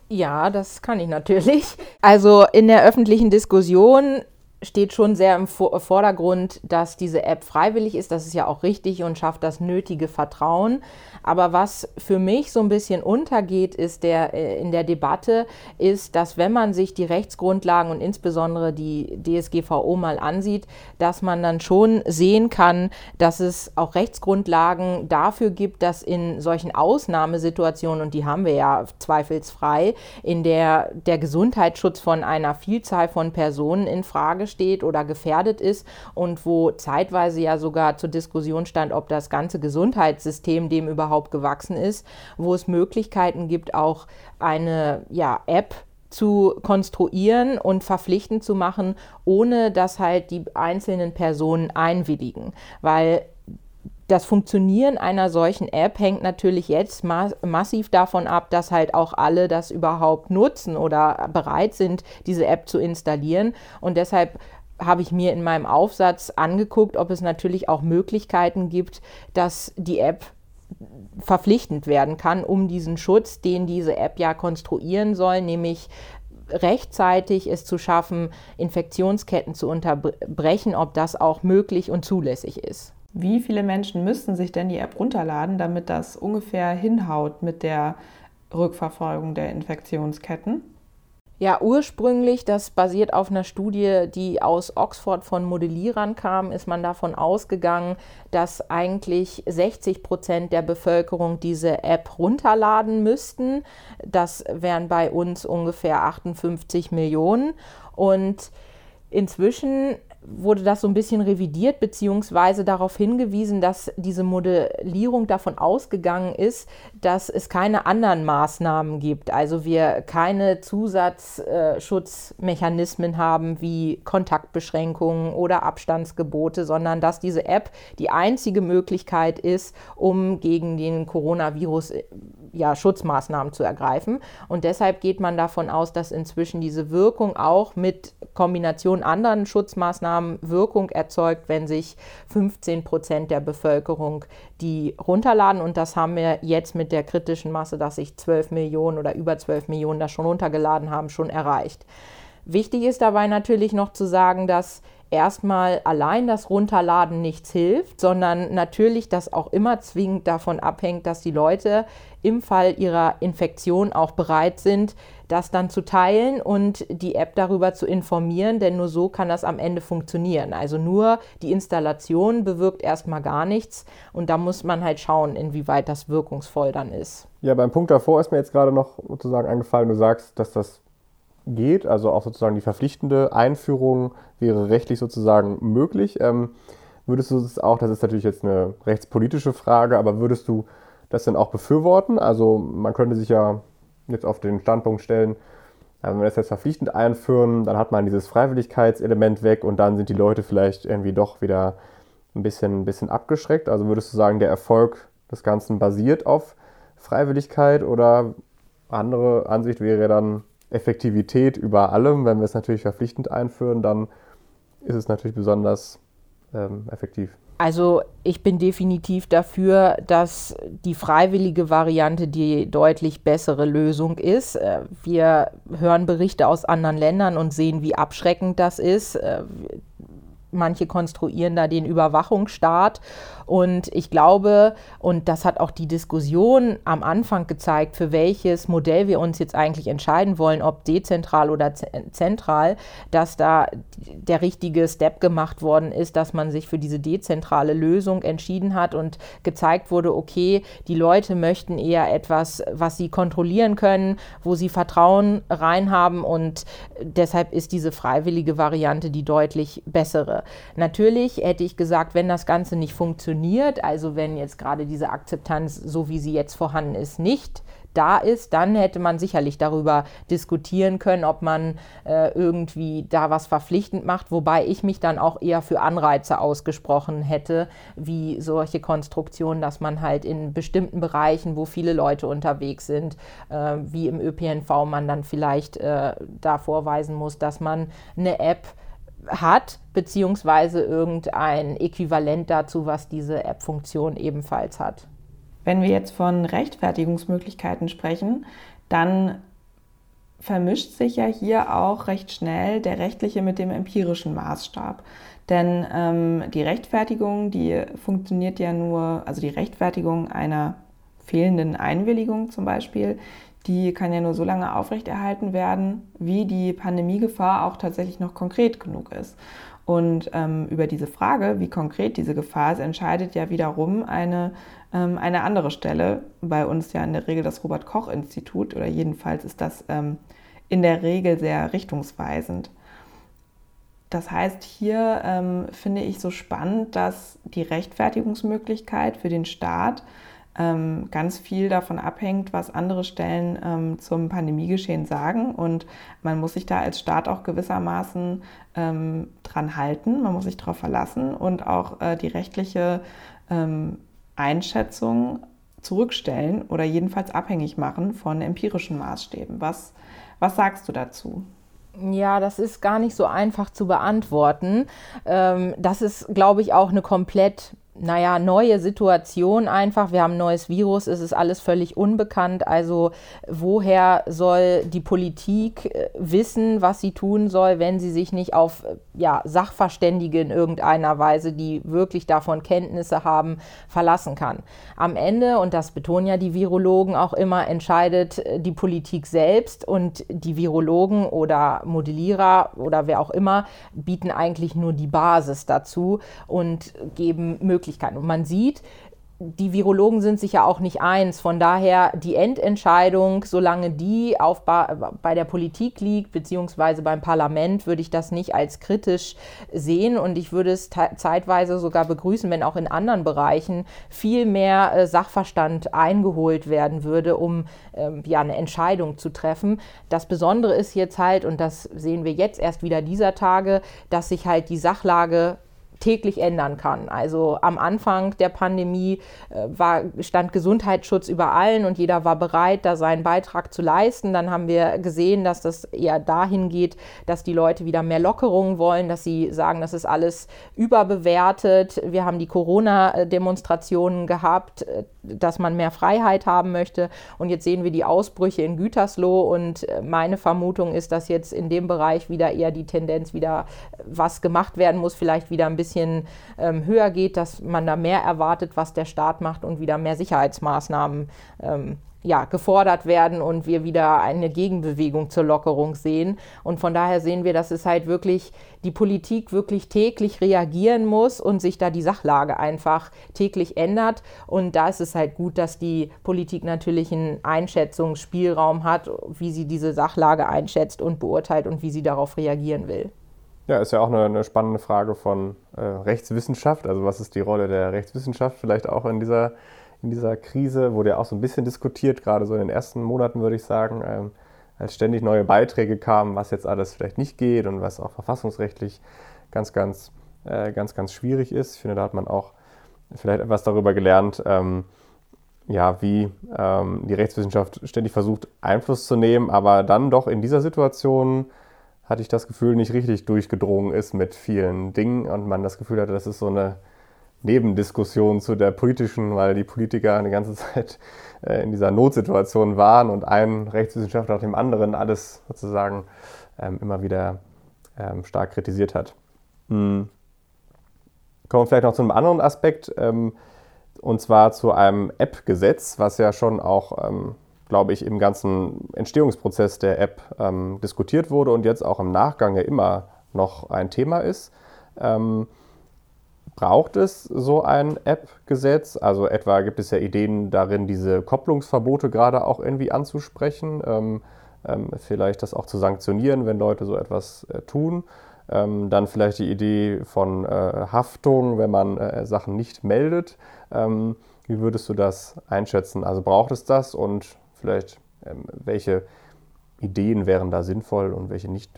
Ja, das kann ich natürlich. Also in der öffentlichen Diskussion steht schon sehr im Vordergrund, dass diese App freiwillig ist. Das ist ja auch richtig und schafft das nötige Vertrauen. Aber was für mich so ein bisschen untergeht ist der, äh, in der Debatte, ist, dass wenn man sich die Rechtsgrundlagen und insbesondere die DSGVO mal ansieht, dass man dann schon sehen kann, dass es auch Rechtsgrundlagen dafür gibt, dass in solchen Ausnahmesituationen, und die haben wir ja zweifelsfrei, in der der Gesundheitsschutz von einer Vielzahl von Personen in Frage steht oder gefährdet ist und wo zeitweise ja sogar zur Diskussion stand, ob das ganze Gesundheitssystem dem überhaupt überhaupt gewachsen ist, wo es Möglichkeiten gibt, auch eine ja, App zu konstruieren und verpflichtend zu machen, ohne dass halt die einzelnen Personen einwilligen. Weil das Funktionieren einer solchen App hängt natürlich jetzt ma massiv davon ab, dass halt auch alle das überhaupt nutzen oder bereit sind, diese App zu installieren. Und deshalb habe ich mir in meinem Aufsatz angeguckt, ob es natürlich auch Möglichkeiten gibt, dass die App verpflichtend werden kann, um diesen Schutz, den diese App ja konstruieren soll, nämlich rechtzeitig es zu schaffen, Infektionsketten zu unterbrechen, ob das auch möglich und zulässig ist. Wie viele Menschen müssten sich denn die App runterladen, damit das ungefähr hinhaut mit der Rückverfolgung der Infektionsketten? Ja, ursprünglich, das basiert auf einer Studie, die aus Oxford von Modellierern kam, ist man davon ausgegangen, dass eigentlich 60 Prozent der Bevölkerung diese App runterladen müssten. Das wären bei uns ungefähr 58 Millionen. Und inzwischen wurde das so ein bisschen revidiert, beziehungsweise darauf hingewiesen, dass diese Modellierung davon ausgegangen ist, dass es keine anderen Maßnahmen gibt. Also wir keine Zusatzschutzmechanismen haben wie Kontaktbeschränkungen oder Abstandsgebote, sondern dass diese App die einzige Möglichkeit ist, um gegen den Coronavirus ja, Schutzmaßnahmen zu ergreifen. Und deshalb geht man davon aus, dass inzwischen diese Wirkung auch mit Kombination anderen Schutzmaßnahmen Wirkung erzeugt, wenn sich 15 Prozent der Bevölkerung die runterladen. Und das haben wir jetzt mit der kritischen Masse, dass sich 12 Millionen oder über 12 Millionen das schon runtergeladen haben, schon erreicht. Wichtig ist dabei natürlich noch zu sagen, dass erstmal allein das Runterladen nichts hilft, sondern natürlich das auch immer zwingend davon abhängt, dass die Leute im Fall ihrer Infektion auch bereit sind, das dann zu teilen und die App darüber zu informieren, denn nur so kann das am Ende funktionieren. Also nur die Installation bewirkt erstmal gar nichts und da muss man halt schauen, inwieweit das wirkungsvoll dann ist. Ja, beim Punkt davor ist mir jetzt gerade noch sozusagen eingefallen, du sagst, dass das geht, also auch sozusagen die verpflichtende Einführung wäre rechtlich sozusagen möglich. Ähm, würdest du es auch, das ist natürlich jetzt eine rechtspolitische Frage, aber würdest du das denn auch befürworten? Also man könnte sich ja jetzt auf den Standpunkt stellen, wenn wir das jetzt verpflichtend einführen, dann hat man dieses Freiwilligkeitselement weg und dann sind die Leute vielleicht irgendwie doch wieder ein bisschen, ein bisschen abgeschreckt. Also würdest du sagen, der Erfolg des Ganzen basiert auf Freiwilligkeit oder andere Ansicht wäre dann, Effektivität über allem. Wenn wir es natürlich verpflichtend einführen, dann ist es natürlich besonders ähm, effektiv. Also ich bin definitiv dafür, dass die freiwillige Variante die deutlich bessere Lösung ist. Äh, wir hören Berichte aus anderen Ländern und sehen, wie abschreckend das ist. Manche konstruieren da den Überwachungsstaat. Und ich glaube, und das hat auch die Diskussion am Anfang gezeigt, für welches Modell wir uns jetzt eigentlich entscheiden wollen, ob dezentral oder zentral, dass da der richtige Step gemacht worden ist, dass man sich für diese dezentrale Lösung entschieden hat und gezeigt wurde, okay, die Leute möchten eher etwas, was sie kontrollieren können, wo sie Vertrauen reinhaben und deshalb ist diese freiwillige Variante die deutlich bessere. Natürlich hätte ich gesagt, wenn das Ganze nicht funktioniert, also wenn jetzt gerade diese Akzeptanz, so wie sie jetzt vorhanden ist, nicht da ist, dann hätte man sicherlich darüber diskutieren können, ob man äh, irgendwie da was verpflichtend macht, wobei ich mich dann auch eher für Anreize ausgesprochen hätte, wie solche Konstruktionen, dass man halt in bestimmten Bereichen, wo viele Leute unterwegs sind, äh, wie im ÖPNV, man dann vielleicht äh, da vorweisen muss, dass man eine App hat, beziehungsweise irgendein Äquivalent dazu, was diese App-Funktion ebenfalls hat. Wenn wir jetzt von Rechtfertigungsmöglichkeiten sprechen, dann vermischt sich ja hier auch recht schnell der rechtliche mit dem empirischen Maßstab. Denn ähm, die Rechtfertigung, die funktioniert ja nur, also die Rechtfertigung einer fehlenden Einwilligung zum Beispiel, die kann ja nur so lange aufrechterhalten werden, wie die Pandemiegefahr auch tatsächlich noch konkret genug ist. Und ähm, über diese Frage, wie konkret diese Gefahr ist, entscheidet ja wiederum eine, ähm, eine andere Stelle. Bei uns ja in der Regel das Robert-Koch-Institut oder jedenfalls ist das ähm, in der Regel sehr richtungsweisend. Das heißt, hier ähm, finde ich so spannend, dass die Rechtfertigungsmöglichkeit für den Staat ähm, ganz viel davon abhängt, was andere Stellen ähm, zum Pandemiegeschehen sagen. Und man muss sich da als Staat auch gewissermaßen ähm, dran halten, man muss sich darauf verlassen und auch äh, die rechtliche ähm, Einschätzung zurückstellen oder jedenfalls abhängig machen von empirischen Maßstäben. Was, was sagst du dazu? Ja, das ist gar nicht so einfach zu beantworten. Ähm, das ist, glaube ich, auch eine komplett naja, neue Situation einfach. Wir haben ein neues Virus, es ist alles völlig unbekannt. Also woher soll die Politik äh, wissen, was sie tun soll, wenn sie sich nicht auf äh, ja, Sachverständige in irgendeiner Weise, die wirklich davon Kenntnisse haben, verlassen kann? Am Ende, und das betonen ja die Virologen auch immer, entscheidet äh, die Politik selbst und die Virologen oder Modellierer oder wer auch immer bieten eigentlich nur die Basis dazu und geben Möglichkeiten Möglichkeiten. Und man sieht, die Virologen sind sich ja auch nicht eins. Von daher die Endentscheidung, solange die auf bei der Politik liegt, beziehungsweise beim Parlament, würde ich das nicht als kritisch sehen. Und ich würde es zeitweise sogar begrüßen, wenn auch in anderen Bereichen viel mehr äh, Sachverstand eingeholt werden würde, um ähm, ja, eine Entscheidung zu treffen. Das Besondere ist jetzt halt, und das sehen wir jetzt erst wieder dieser Tage, dass sich halt die Sachlage täglich ändern kann. Also am Anfang der Pandemie äh, war, stand Gesundheitsschutz über allen und jeder war bereit, da seinen Beitrag zu leisten. Dann haben wir gesehen, dass das eher dahin geht, dass die Leute wieder mehr Lockerungen wollen, dass sie sagen, das ist alles überbewertet. Wir haben die Corona-Demonstrationen gehabt, äh, dass man mehr Freiheit haben möchte. Und jetzt sehen wir die Ausbrüche in Gütersloh und äh, meine Vermutung ist, dass jetzt in dem Bereich wieder eher die Tendenz wieder was gemacht werden muss, vielleicht wieder ein bisschen bisschen ähm, höher geht, dass man da mehr erwartet, was der Staat macht und wieder mehr Sicherheitsmaßnahmen ähm, ja, gefordert werden und wir wieder eine Gegenbewegung zur Lockerung sehen. Und von daher sehen wir, dass es halt wirklich die Politik wirklich täglich reagieren muss und sich da die Sachlage einfach täglich ändert. Und da ist es halt gut, dass die Politik natürlich einen Einschätzungsspielraum hat, wie sie diese Sachlage einschätzt und beurteilt und wie sie darauf reagieren will. Ja, ist ja auch eine, eine spannende Frage von äh, Rechtswissenschaft. Also was ist die Rolle der Rechtswissenschaft vielleicht auch in dieser, in dieser Krise? Wurde ja auch so ein bisschen diskutiert, gerade so in den ersten Monaten würde ich sagen, ähm, als ständig neue Beiträge kamen, was jetzt alles vielleicht nicht geht und was auch verfassungsrechtlich ganz, ganz, äh, ganz, ganz schwierig ist. Ich finde, da hat man auch vielleicht etwas darüber gelernt, ähm, ja, wie ähm, die Rechtswissenschaft ständig versucht, Einfluss zu nehmen, aber dann doch in dieser Situation hatte ich das Gefühl, nicht richtig durchgedrungen ist mit vielen Dingen und man das Gefühl hatte, das ist so eine Nebendiskussion zu der politischen, weil die Politiker die ganze *laughs* Zeit äh, in dieser Notsituation waren und ein Rechtswissenschaftler nach dem anderen alles sozusagen ähm, immer wieder ähm, stark kritisiert hat. Hm. Kommen wir vielleicht noch zu einem anderen Aspekt, ähm, und zwar zu einem App-Gesetz, was ja schon auch, ähm, glaube ich, im ganzen Entstehungsprozess der App ähm, diskutiert wurde und jetzt auch im Nachgang ja immer noch ein Thema ist. Ähm, braucht es so ein App-Gesetz? Also etwa gibt es ja Ideen darin, diese Kopplungsverbote gerade auch irgendwie anzusprechen, ähm, ähm, vielleicht das auch zu sanktionieren, wenn Leute so etwas äh, tun. Ähm, dann vielleicht die Idee von äh, Haftung, wenn man äh, Sachen nicht meldet. Ähm, wie würdest du das einschätzen? Also braucht es das und vielleicht ähm, welche Ideen wären da sinnvoll und welche nicht?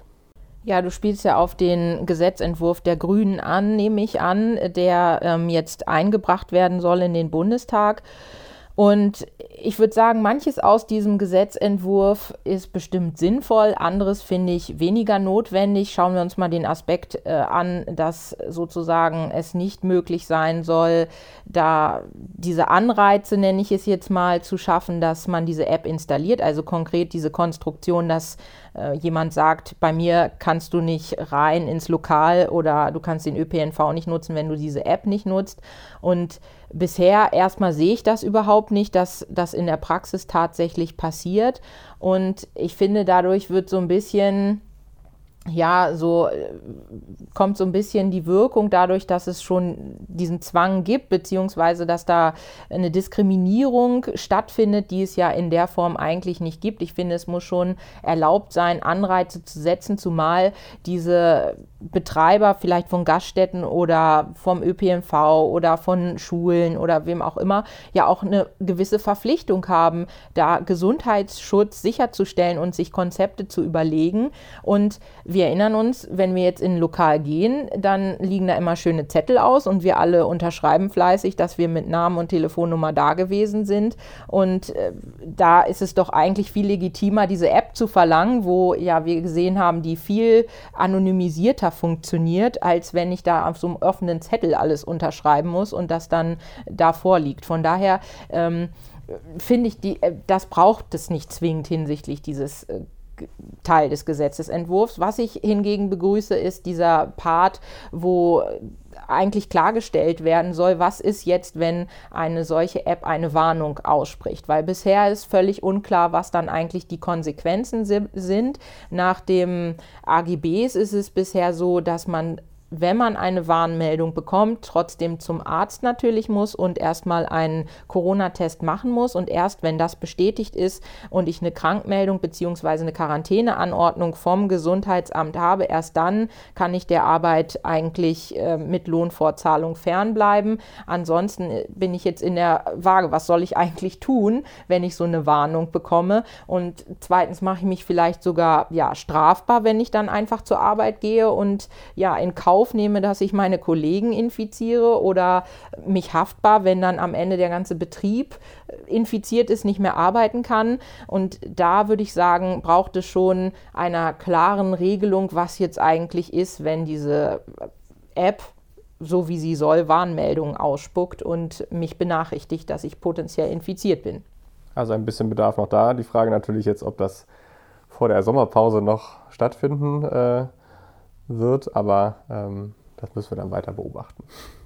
Ja, du spielst ja auf den Gesetzentwurf der Grünen an, nehme ich an, der ähm, jetzt eingebracht werden soll in den Bundestag. Und ich würde sagen, manches aus diesem Gesetzentwurf ist bestimmt sinnvoll, anderes finde ich weniger notwendig. Schauen wir uns mal den Aspekt äh, an, dass sozusagen es nicht möglich sein soll, da diese Anreize, nenne ich es jetzt mal, zu schaffen, dass man diese App installiert. Also konkret diese Konstruktion, dass äh, jemand sagt, bei mir kannst du nicht rein ins Lokal oder du kannst den ÖPNV nicht nutzen, wenn du diese App nicht nutzt. Und bisher erstmal sehe ich das überhaupt nicht, dass das in der Praxis tatsächlich passiert. Und ich finde, dadurch wird so ein bisschen ja, so äh, kommt so ein bisschen die Wirkung dadurch, dass es schon diesen Zwang gibt, beziehungsweise dass da eine Diskriminierung stattfindet, die es ja in der Form eigentlich nicht gibt. Ich finde, es muss schon erlaubt sein, Anreize zu setzen, zumal diese Betreiber vielleicht von Gaststätten oder vom ÖPNV oder von Schulen oder wem auch immer ja auch eine gewisse Verpflichtung haben, da Gesundheitsschutz sicherzustellen und sich Konzepte zu überlegen. Und wir erinnern uns, wenn wir jetzt in ein Lokal gehen, dann liegen da immer schöne Zettel aus und wir alle unterschreiben fleißig, dass wir mit Namen und Telefonnummer da gewesen sind. Und äh, da ist es doch eigentlich viel legitimer, diese App zu verlangen, wo ja wir gesehen haben, die viel anonymisierter funktioniert, als wenn ich da auf so einem offenen Zettel alles unterschreiben muss und das dann da vorliegt. Von daher ähm, finde ich, die, äh, das braucht es nicht zwingend hinsichtlich dieses äh, Teil des Gesetzesentwurfs. Was ich hingegen begrüße, ist dieser Part, wo eigentlich klargestellt werden soll, was ist jetzt, wenn eine solche App eine Warnung ausspricht. Weil bisher ist völlig unklar, was dann eigentlich die Konsequenzen sind. Nach dem AGBs ist es bisher so, dass man wenn man eine Warnmeldung bekommt, trotzdem zum Arzt natürlich muss und erstmal einen Corona-Test machen muss. Und erst wenn das bestätigt ist und ich eine Krankmeldung bzw. eine Quarantäneanordnung vom Gesundheitsamt habe, erst dann kann ich der Arbeit eigentlich äh, mit Lohnfortzahlung fernbleiben. Ansonsten äh, bin ich jetzt in der Waage, was soll ich eigentlich tun, wenn ich so eine Warnung bekomme? Und zweitens mache ich mich vielleicht sogar ja, strafbar, wenn ich dann einfach zur Arbeit gehe und ja in Kauf Kauf nehme, dass ich meine Kollegen infiziere oder mich haftbar, wenn dann am Ende der ganze Betrieb äh, infiziert ist, nicht mehr arbeiten kann. Und da würde ich sagen, braucht es schon einer klaren Regelung, was jetzt eigentlich ist, wenn diese App so wie sie soll, Warnmeldungen ausspuckt und mich benachrichtigt, dass ich potenziell infiziert bin. Also ein bisschen Bedarf noch da. Die Frage natürlich jetzt, ob das vor der Sommerpause noch stattfinden äh, wird, aber ähm, das müssen wir dann weiter beobachten.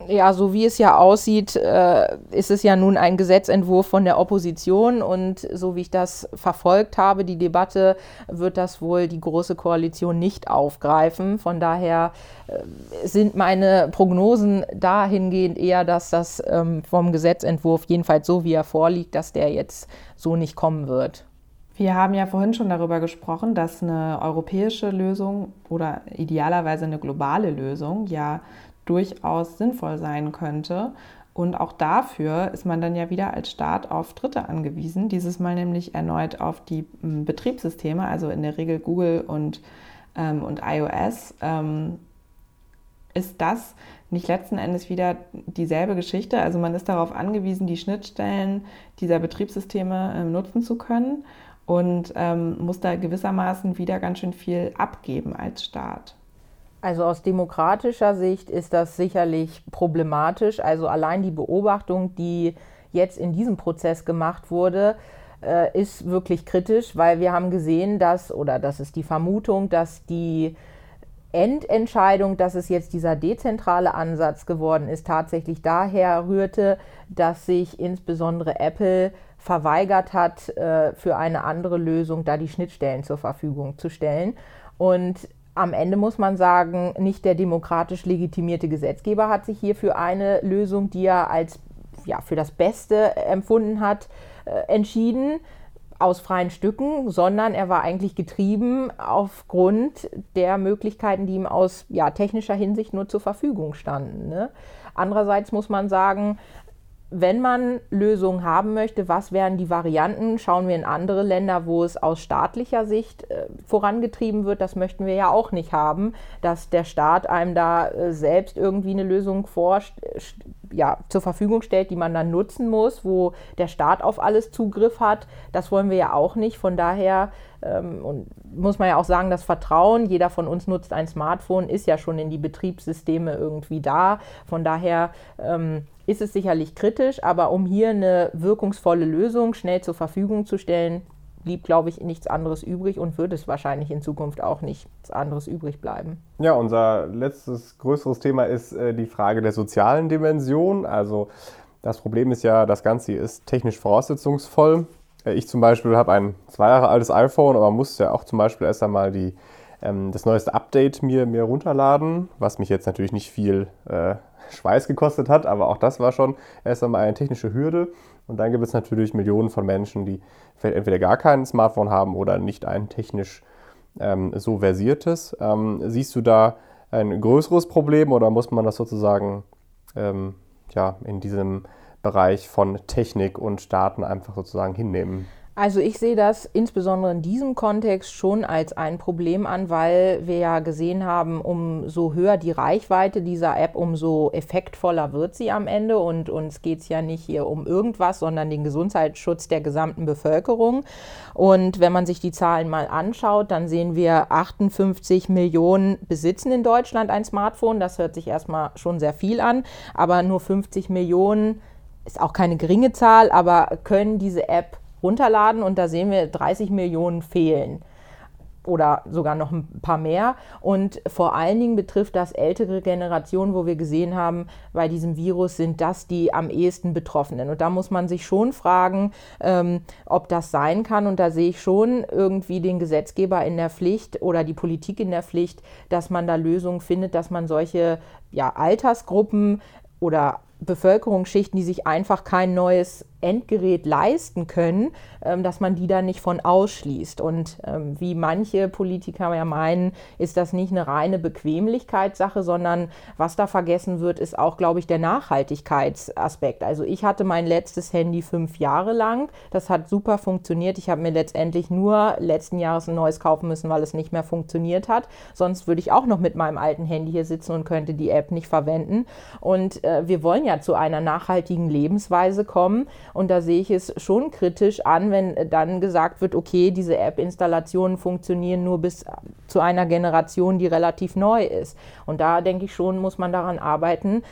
Ja, so wie es ja aussieht, äh, ist es ja nun ein Gesetzentwurf von der Opposition und so wie ich das verfolgt habe, die Debatte, wird das wohl die Große Koalition nicht aufgreifen. Von daher äh, sind meine Prognosen dahingehend eher, dass das ähm, vom Gesetzentwurf, jedenfalls so wie er vorliegt, dass der jetzt so nicht kommen wird. Wir haben ja vorhin schon darüber gesprochen, dass eine europäische Lösung oder idealerweise eine globale Lösung ja durchaus sinnvoll sein könnte. Und auch dafür ist man dann ja wieder als Staat auf Dritte angewiesen, dieses Mal nämlich erneut auf die hm, Betriebssysteme, also in der Regel Google und, ähm, und iOS. Ähm, ist das nicht letzten Endes wieder dieselbe Geschichte? Also man ist darauf angewiesen, die Schnittstellen dieser Betriebssysteme äh, nutzen zu können und ähm, muss da gewissermaßen wieder ganz schön viel abgeben als Staat. Also aus demokratischer Sicht ist das sicherlich problematisch. Also allein die Beobachtung, die jetzt in diesem Prozess gemacht wurde, äh, ist wirklich kritisch, weil wir haben gesehen, dass, oder das ist die Vermutung, dass die Endentscheidung, dass es jetzt dieser dezentrale Ansatz geworden ist, tatsächlich daher rührte, dass sich insbesondere Apple verweigert hat, äh, für eine andere Lösung da die Schnittstellen zur Verfügung zu stellen. Und am Ende muss man sagen, nicht der demokratisch legitimierte Gesetzgeber hat sich hier für eine Lösung, die er als ja, für das Beste empfunden hat, äh, entschieden aus freien Stücken, sondern er war eigentlich getrieben aufgrund der Möglichkeiten, die ihm aus ja, technischer Hinsicht nur zur Verfügung standen. Ne? Andererseits muss man sagen, wenn man Lösungen haben möchte, was wären die Varianten? Schauen wir in andere Länder, wo es aus staatlicher Sicht äh, vorangetrieben wird. Das möchten wir ja auch nicht haben, dass der Staat einem da äh, selbst irgendwie eine Lösung vor, ja, zur Verfügung stellt, die man dann nutzen muss, wo der Staat auf alles Zugriff hat. Das wollen wir ja auch nicht. Von daher und muss man ja auch sagen, das Vertrauen, jeder von uns nutzt ein Smartphone, ist ja schon in die Betriebssysteme irgendwie da. Von daher ähm, ist es sicherlich kritisch, aber um hier eine wirkungsvolle Lösung schnell zur Verfügung zu stellen, blieb, glaube ich, nichts anderes übrig und wird es wahrscheinlich in Zukunft auch nichts anderes übrig bleiben. Ja, unser letztes größeres Thema ist äh, die Frage der sozialen Dimension. Also das Problem ist ja, das Ganze ist technisch voraussetzungsvoll. Äh, ich zum Beispiel habe ein zwei Jahre altes iPhone, aber musste ja auch zum Beispiel erst einmal die, ähm, das neueste Update mir, mir runterladen, was mich jetzt natürlich nicht viel äh, *laughs* Schweiß gekostet hat, aber auch das war schon erst einmal eine technische Hürde. Und dann gibt es natürlich Millionen von Menschen, die vielleicht entweder gar kein Smartphone haben oder nicht ein technisch ähm, so versiertes. Ähm, siehst du da ein größeres Problem oder muss man das sozusagen ähm, ja, in diesem Bereich von Technik und Daten einfach sozusagen hinnehmen? Also ich sehe das insbesondere in diesem Kontext schon als ein Problem an, weil wir ja gesehen haben, umso höher die Reichweite dieser App, umso effektvoller wird sie am Ende. Und uns geht es ja nicht hier um irgendwas, sondern den Gesundheitsschutz der gesamten Bevölkerung. Und wenn man sich die Zahlen mal anschaut, dann sehen wir 58 Millionen besitzen in Deutschland ein Smartphone. Das hört sich erstmal schon sehr viel an, aber nur 50 Millionen ist auch keine geringe Zahl, aber können diese App runterladen und da sehen wir 30 Millionen fehlen oder sogar noch ein paar mehr. Und vor allen Dingen betrifft das ältere Generationen, wo wir gesehen haben, bei diesem Virus sind das die am ehesten Betroffenen. Und da muss man sich schon fragen, ähm, ob das sein kann. Und da sehe ich schon irgendwie den Gesetzgeber in der Pflicht oder die Politik in der Pflicht, dass man da Lösungen findet, dass man solche ja, Altersgruppen oder Bevölkerungsschichten, die sich einfach kein neues Endgerät leisten können, ähm, dass man die da nicht von ausschließt. Und ähm, wie manche Politiker ja meinen, ist das nicht eine reine Bequemlichkeitssache, sondern was da vergessen wird, ist auch, glaube ich, der Nachhaltigkeitsaspekt. Also ich hatte mein letztes Handy fünf Jahre lang. Das hat super funktioniert. Ich habe mir letztendlich nur letzten Jahres ein neues kaufen müssen, weil es nicht mehr funktioniert hat. Sonst würde ich auch noch mit meinem alten Handy hier sitzen und könnte die App nicht verwenden. Und äh, wir wollen ja zu einer nachhaltigen Lebensweise kommen. Und da sehe ich es schon kritisch an, wenn dann gesagt wird, okay, diese App-Installationen funktionieren nur bis zu einer Generation, die relativ neu ist. Und da denke ich schon, muss man daran arbeiten,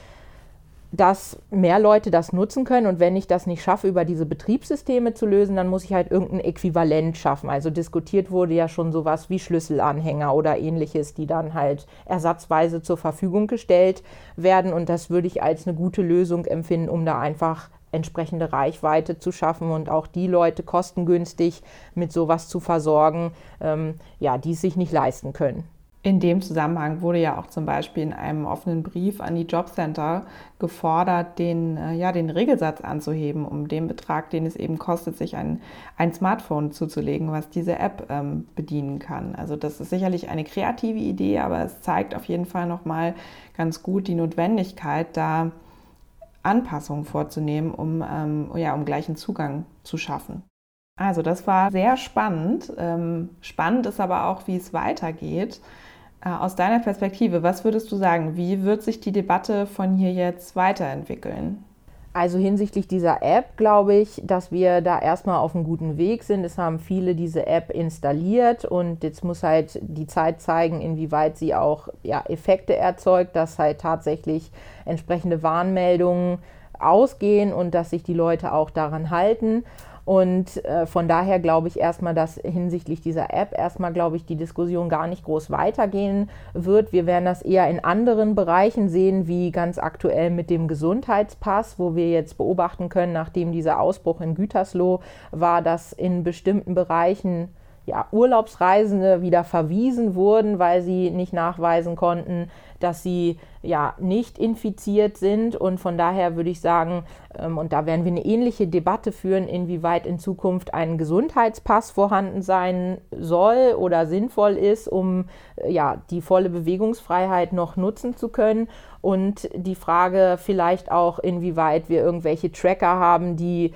dass mehr Leute das nutzen können. Und wenn ich das nicht schaffe, über diese Betriebssysteme zu lösen, dann muss ich halt irgendein Äquivalent schaffen. Also diskutiert wurde ja schon sowas wie Schlüsselanhänger oder ähnliches, die dann halt ersatzweise zur Verfügung gestellt werden. Und das würde ich als eine gute Lösung empfinden, um da einfach entsprechende Reichweite zu schaffen und auch die Leute kostengünstig mit sowas zu versorgen, ähm, ja, die es sich nicht leisten können. In dem Zusammenhang wurde ja auch zum Beispiel in einem offenen Brief an die Jobcenter gefordert, den, äh, ja, den Regelsatz anzuheben, um den Betrag, den es eben kostet, sich ein, ein Smartphone zuzulegen, was diese App ähm, bedienen kann. Also das ist sicherlich eine kreative Idee, aber es zeigt auf jeden Fall nochmal ganz gut die Notwendigkeit, da Anpassungen vorzunehmen, um, ähm, ja, um gleichen Zugang zu schaffen. Also das war sehr spannend. Ähm, spannend ist aber auch, wie es weitergeht. Äh, aus deiner Perspektive, was würdest du sagen, wie wird sich die Debatte von hier jetzt weiterentwickeln? Also hinsichtlich dieser App glaube ich, dass wir da erstmal auf einem guten Weg sind. Es haben viele diese App installiert und jetzt muss halt die Zeit zeigen, inwieweit sie auch ja, Effekte erzeugt, dass halt tatsächlich entsprechende Warnmeldungen ausgehen und dass sich die Leute auch daran halten. Und äh, von daher glaube ich erstmal, dass hinsichtlich dieser App erstmal, glaube ich, die Diskussion gar nicht groß weitergehen wird. Wir werden das eher in anderen Bereichen sehen, wie ganz aktuell mit dem Gesundheitspass, wo wir jetzt beobachten können, nachdem dieser Ausbruch in Gütersloh war, dass in bestimmten Bereichen ja, Urlaubsreisende wieder verwiesen wurden, weil sie nicht nachweisen konnten, dass sie ja nicht infiziert sind. Und von daher würde ich sagen, ähm, und da werden wir eine ähnliche Debatte führen, inwieweit in Zukunft ein Gesundheitspass vorhanden sein soll oder sinnvoll ist, um äh, ja, die volle Bewegungsfreiheit noch nutzen zu können. Und die Frage vielleicht auch, inwieweit wir irgendwelche Tracker haben, die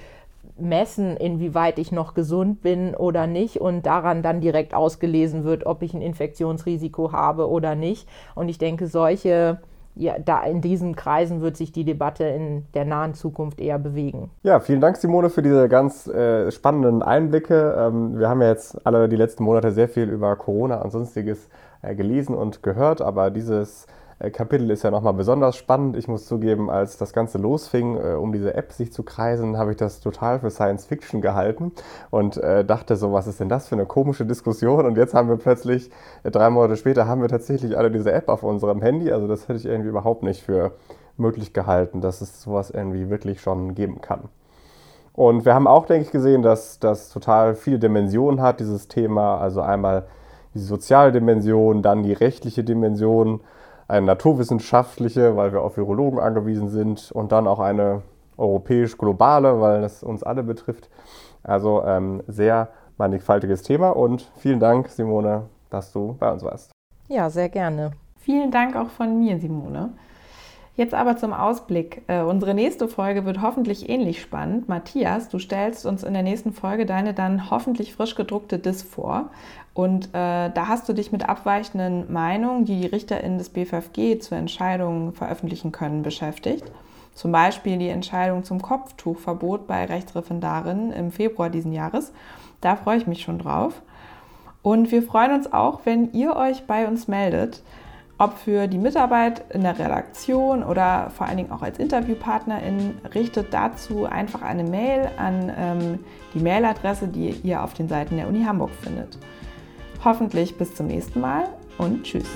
messen, inwieweit ich noch gesund bin oder nicht und daran dann direkt ausgelesen wird, ob ich ein Infektionsrisiko habe oder nicht. Und ich denke, solche ja, da in diesen Kreisen wird sich die Debatte in der nahen Zukunft eher bewegen. Ja, vielen Dank, Simone, für diese ganz äh, spannenden Einblicke. Ähm, wir haben ja jetzt alle die letzten Monate sehr viel über Corona und sonstiges äh, gelesen und gehört, aber dieses Kapitel ist ja nochmal besonders spannend. Ich muss zugeben, als das Ganze losfing, äh, um diese App sich zu kreisen, habe ich das total für Science Fiction gehalten und äh, dachte so, was ist denn das für eine komische Diskussion? Und jetzt haben wir plötzlich, äh, drei Monate später, haben wir tatsächlich alle diese App auf unserem Handy. Also das hätte ich irgendwie überhaupt nicht für möglich gehalten, dass es sowas irgendwie wirklich schon geben kann. Und wir haben auch, denke ich, gesehen, dass das total viele Dimensionen hat, dieses Thema. Also einmal die soziale Dimension, dann die rechtliche Dimension, eine naturwissenschaftliche, weil wir auf Virologen angewiesen sind und dann auch eine europäisch-globale, weil das uns alle betrifft. Also ähm, sehr mannigfaltiges Thema und vielen Dank, Simone, dass du bei uns warst. Ja, sehr gerne. Vielen Dank auch von mir, Simone. Jetzt aber zum Ausblick. Äh, unsere nächste Folge wird hoffentlich ähnlich spannend. Matthias, du stellst uns in der nächsten Folge deine dann hoffentlich frisch gedruckte Dis vor. Und äh, da hast du dich mit abweichenden Meinungen, die die RichterInnen des BFFG zur Entscheidung veröffentlichen können, beschäftigt. Zum Beispiel die Entscheidung zum Kopftuchverbot bei Rechtsreferendarinnen im Februar diesen Jahres. Da freue ich mich schon drauf. Und wir freuen uns auch, wenn ihr euch bei uns meldet ob für die Mitarbeit in der Redaktion oder vor allen Dingen auch als Interviewpartnerin, richtet dazu einfach eine Mail an ähm, die Mailadresse, die ihr auf den Seiten der Uni Hamburg findet. Hoffentlich bis zum nächsten Mal und tschüss.